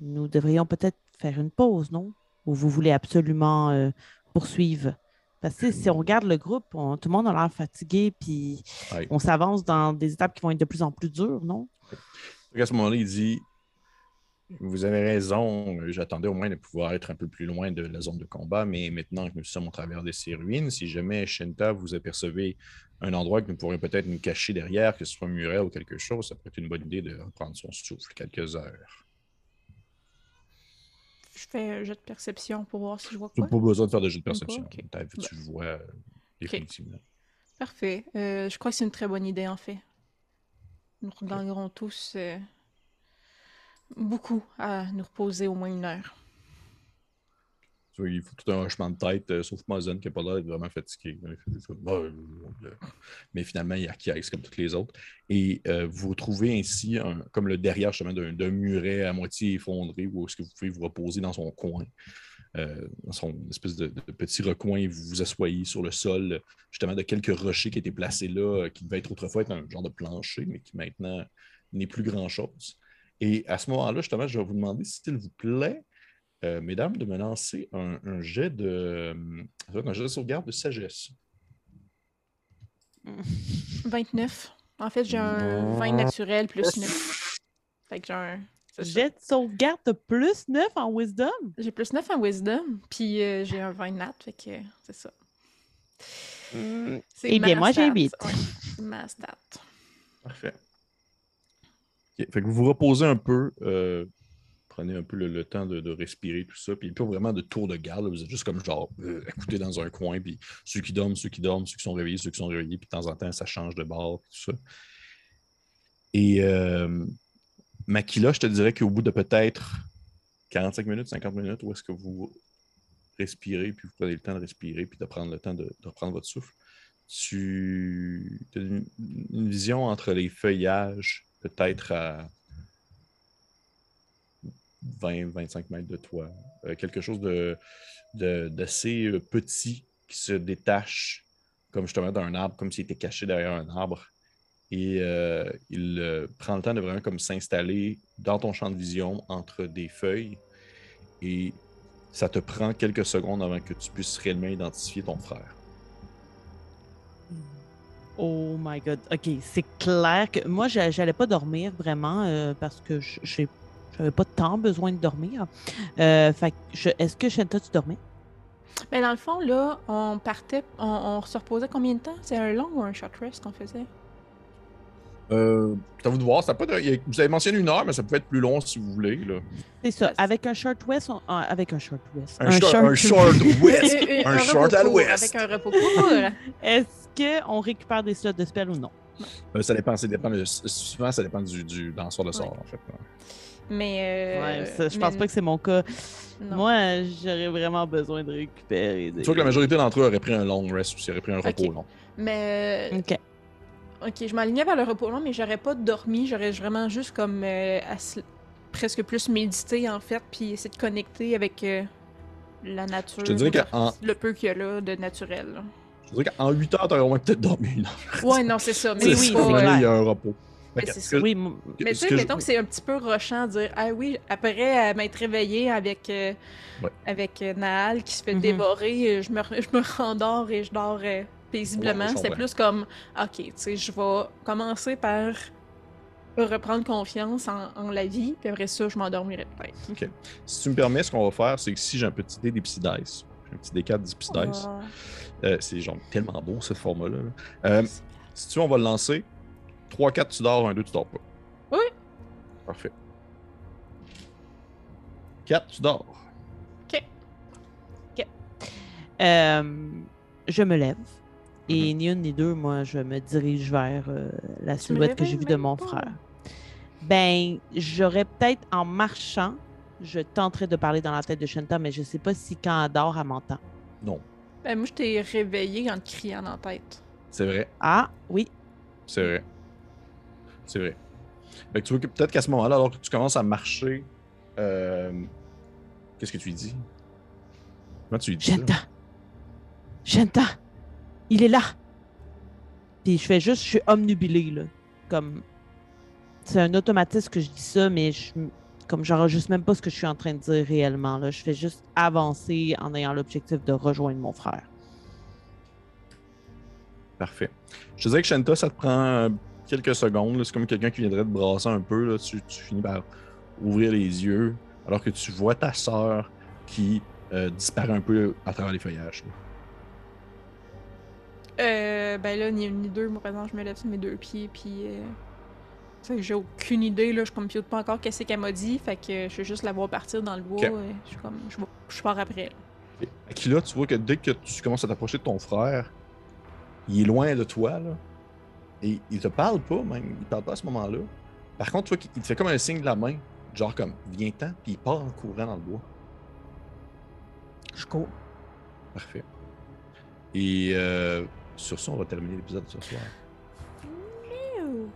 Speaker 3: Nous devrions peut-être faire une pause, non? Ou vous voulez absolument euh, poursuivre? Parce que si on regarde le groupe, on- tout le monde a l'air fatigué, puis
Speaker 1: Ouais.
Speaker 3: on s'avance dans des étapes qui vont être de plus en plus dures, non?
Speaker 1: À ce moment-là, il dit Vous avez raison, euh, j'attendais au moins de pouvoir être un peu plus loin de la zone de combat, mais maintenant que nous sommes au travers de ces ruines, si jamais, Shenta, vous apercevez un endroit que nous pourrions peut-être nous cacher derrière, que ce soit un muret ou quelque chose, ça pourrait être une bonne idée de reprendre son souffle quelques heures.
Speaker 2: Je fais un jet de perception pour voir si je vois
Speaker 1: Tu
Speaker 2: quoi.
Speaker 1: n'as pas besoin de faire de jeu de perception.
Speaker 2: Ok.
Speaker 1: T'as vu, Tu vois euh, définitivement.
Speaker 2: Parfait. Euh, je crois que c'est une très bonne idée, en fait. Nous regagnerons tous euh, beaucoup à nous reposer au moins une heure.
Speaker 1: Il faut tout un hochement de tête, euh, sauf Mazen qui n'a pas l'air vraiment fatigué. Il fait- il fait, Ah, euh. Mais finalement, il acquiesce comme toutes les autres. Et euh, vous trouvez ainsi, un- comme le derrière justement d'un muret à moitié effondré, où est-ce que vous pouvez vous reposer dans son coin, euh, dans son espèce de, petit recoin, vous vous asseyez sur le sol, justement de quelques rochers qui étaient placés là, qui devaient être autrefois être un genre de plancher, mais qui maintenant n'est plus grand-chose. Et à ce moment-là, justement, je vais vous demander, s'il vous plaît, euh, mesdames, de me lancer un, un jet de euh, un jet de sauvegarde de sagesse.
Speaker 2: 29. En fait, j'ai un 20 naturel plus 9. Fait que j'ai un.
Speaker 3: Jet de sauvegarde de plus 9 en wisdom?
Speaker 2: J'ai plus 9 en wisdom, puis euh, j'ai un 20 nat, fait que c'est ça. C'est
Speaker 3: Eh bien, moi, j'ai
Speaker 2: stat.
Speaker 3: huit.
Speaker 2: Ouais, c'est ma stat.
Speaker 1: Parfait. Fait que vous vous reposez un peu, euh, prenez un peu le, temps de, respirer, tout ça, puis pas vraiment de tour de garde, vous êtes juste comme genre euh, écouté dans un coin, puis ceux qui dorment, ceux qui dorment, ceux qui sont réveillés, ceux qui sont réveillés, puis de temps en temps, ça change de bord, tout ça. Et euh, je te dirais qu'au bout de peut-être 45 minutes, 50 minutes, où est-ce que vous respirez, puis vous prenez le temps de respirer, puis de prendre le temps de, reprendre votre souffle, tu as une vision entre les feuillages, peut-être à 20-25 mètres de toi. Euh, quelque chose d'assez euh, petit qui se détache, comme justement d'un arbre, comme s'il était caché derrière un arbre. Et euh, il prend le temps de vraiment comme s'installer dans ton champ de vision entre des feuilles. Et ça te prend quelques secondes avant que tu puisses réellement identifier ton frère.
Speaker 3: Oh my god. OK, c'est clair que moi, j'a- j'allais pas dormir vraiment euh, parce que j'ai- j'avais pas tant besoin de dormir. Euh, fait est-ce que Shanta, tu dormais?
Speaker 2: Mais dans le fond, là, on partait, on, on se reposait combien de temps? C'est un long ou un short rest qu'on faisait?
Speaker 1: Euh, c'est à vous de voir. Ça peut être- vous avez mentionné une heure, mais ça peut être plus long si vous voulez. Là.
Speaker 3: C'est ça. Avec un short rest, on- ah, avec un short rest.
Speaker 1: Un, short, un short west. Un
Speaker 2: repos
Speaker 1: short à l'ouest.
Speaker 2: Avec un repos court.
Speaker 3: Est-ce qu'on récupère des slots de spell ou non?
Speaker 1: Euh, ça dépend, ça dépend de- souvent, ça dépend du, du danseur de sort, en fait.
Speaker 2: Mais. euh,
Speaker 3: Ouais, ça, je pense
Speaker 2: mais
Speaker 3: pas que c'est mon cas.
Speaker 2: non.
Speaker 3: Moi, j'aurais vraiment besoin de récupérer. Des...
Speaker 1: Tu vois que la majorité d'entre eux auraient pris un long rest ou auraient pris un repos long.
Speaker 2: Mais. euh,
Speaker 3: Ok.
Speaker 2: Ok, je m'alignais vers le repos long, mais j'aurais pas dormi. J'aurais vraiment juste comme. euh, presque plus médité, en fait, puis essayer de connecter avec euh, la nature.
Speaker 1: Je te dirais qu'en-
Speaker 2: Le peu qu'il y a là de naturel.
Speaker 1: Je dirais qu'en 8 heures, t'aurais au moins peut-être dormi une heure.
Speaker 2: Ouais, non, c'est ça. Mais
Speaker 3: Oui,
Speaker 2: c'est
Speaker 3: c'est
Speaker 1: il y a un repos.
Speaker 2: Mais c'est tu sais,
Speaker 1: que je-
Speaker 2: mettons que c'est un petit peu rushant de dire Ah oui, après euh, m'être réveillée avec, euh,
Speaker 1: Ouais.
Speaker 2: avec euh, Naal qui se fait
Speaker 3: Mhm.
Speaker 2: dévorer, euh, je, me, je me rendors et je dors euh, paisiblement.
Speaker 1: Ouais,
Speaker 2: C'était plus comme Ok, tu sais, je vais commencer par reprendre confiance en, en la vie, puis après ça, je m'endormirai peut-être.
Speaker 1: Si tu me permets, ce qu'on va faire, c'est que si j'ai un petit dé d'Ipsy Dice, j'ai un petit D4 d'Ipsy Dice,
Speaker 2: Ah.
Speaker 1: Euh, c'est genre tellement beau ce format-là. là. Euh, si tu veux, on va le lancer. 3-4, tu dors, 1-2, tu dors pas.
Speaker 2: Oui.
Speaker 1: Parfait. 4, tu dors.
Speaker 3: Euh, je me lève. Et
Speaker 1: Mhm.
Speaker 3: ni une ni deux, moi, je me dirige vers euh, la silhouette que j'ai vue de mon
Speaker 2: pas?
Speaker 3: frère. Ben, j'aurais peut-être en marchant, je tenterais de parler dans la tête de Shanta, mais je sais pas si quand elle dort, elle m'entend.
Speaker 1: Non,
Speaker 2: Ben, moi, je t'ai réveillée en te criant dans la tête.
Speaker 1: c'est vrai.
Speaker 3: Ah, oui.
Speaker 1: C'est vrai. C'est vrai. Fait que tu vois que peut-être qu'à ce moment-là, alors que tu commences à marcher, euh, qu'est-ce que tu lui dis? Comment tu lui dis? ça?
Speaker 3: Shanta! Shanta! Il est là! Puis je fais juste, je suis omnubilée, là. Comme. C'est un automatisme que je dis ça, mais je. Comme j'enregistre même pas ce que je suis en train de dire réellement, là. Je fais juste avancer en ayant l'objectif de rejoindre mon frère.
Speaker 1: Parfait. Je te dirais que Shanta, ça te prend euh, quelques secondes. C'est comme quelqu'un qui viendrait te brasser un peu. Là. Tu, tu finis par ouvrir les yeux alors que tu vois ta sœur qui euh, disparaît un peu à travers les feuillages. là.
Speaker 2: Euh, ben là, ni une ni deux, moi, par exemple, je me lève sur mes deux pieds, puis. Euh... j'ai aucune idée, là, je compute pas encore qu'est-ce qu'elle m'a dit, fait que je vais juste la voir partir dans le bois, et je suis comme, je, vais- je pars après.
Speaker 1: Et Aquila, tu vois que dès que tu commences à t'approcher de ton frère, il est loin de toi, là. Et il te parle pas, même. Il parle pas à ce moment-là. Par contre, tu vois qu'il il te fait comme un signe de la main, genre comme viens-t'en, puis il part en courant dans le bois.
Speaker 3: Je cours.
Speaker 1: Parfait. Et euh, sur ça, on va terminer l'épisode ce soir.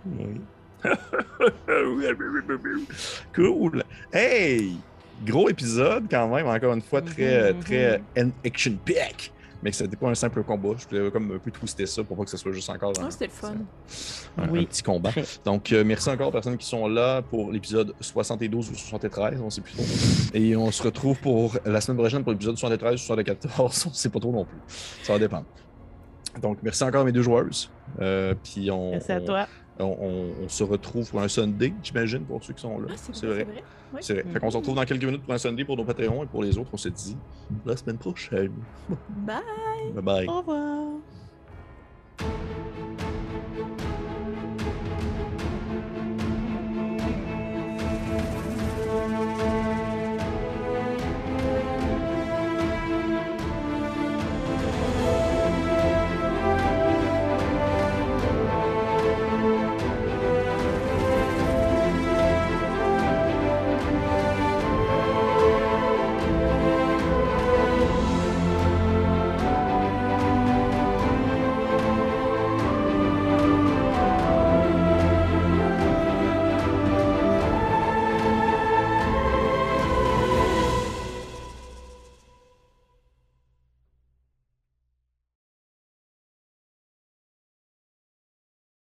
Speaker 1: Oui. cool. Hey! Gros épisode quand même, encore une fois, très,
Speaker 3: Mhm,
Speaker 1: très euh, action pack. Mais que c'était pas un simple combat. Je voulais comme un peu twister ça pour pas que ce soit juste encore un,
Speaker 2: Ah, c'était le fun.
Speaker 1: un- un
Speaker 3: Oui.
Speaker 1: petit combat. Donc, euh, merci encore aux personnes qui sont là pour l'épisode 72 ou 73, on sait plus trop. Et on se retrouve pour la semaine prochaine pour l'épisode 73 ou 74, on sait pas trop non plus. Ça va dépendre. Donc, merci encore à mes deux joueuses. Euh, puis on,
Speaker 3: Merci à
Speaker 1: on-
Speaker 3: toi
Speaker 1: on, se retrouve pour un Sunday, j'imagine, pour ceux qui sont là.
Speaker 2: Ah, c'est vrai.
Speaker 1: C'est vrai. Fait qu'on se retrouve dans quelques minutes pour un Sunday pour nos Patreons et pour les autres, on se dit la semaine prochaine.
Speaker 2: Bye.
Speaker 1: Bye bye.
Speaker 3: Au revoir.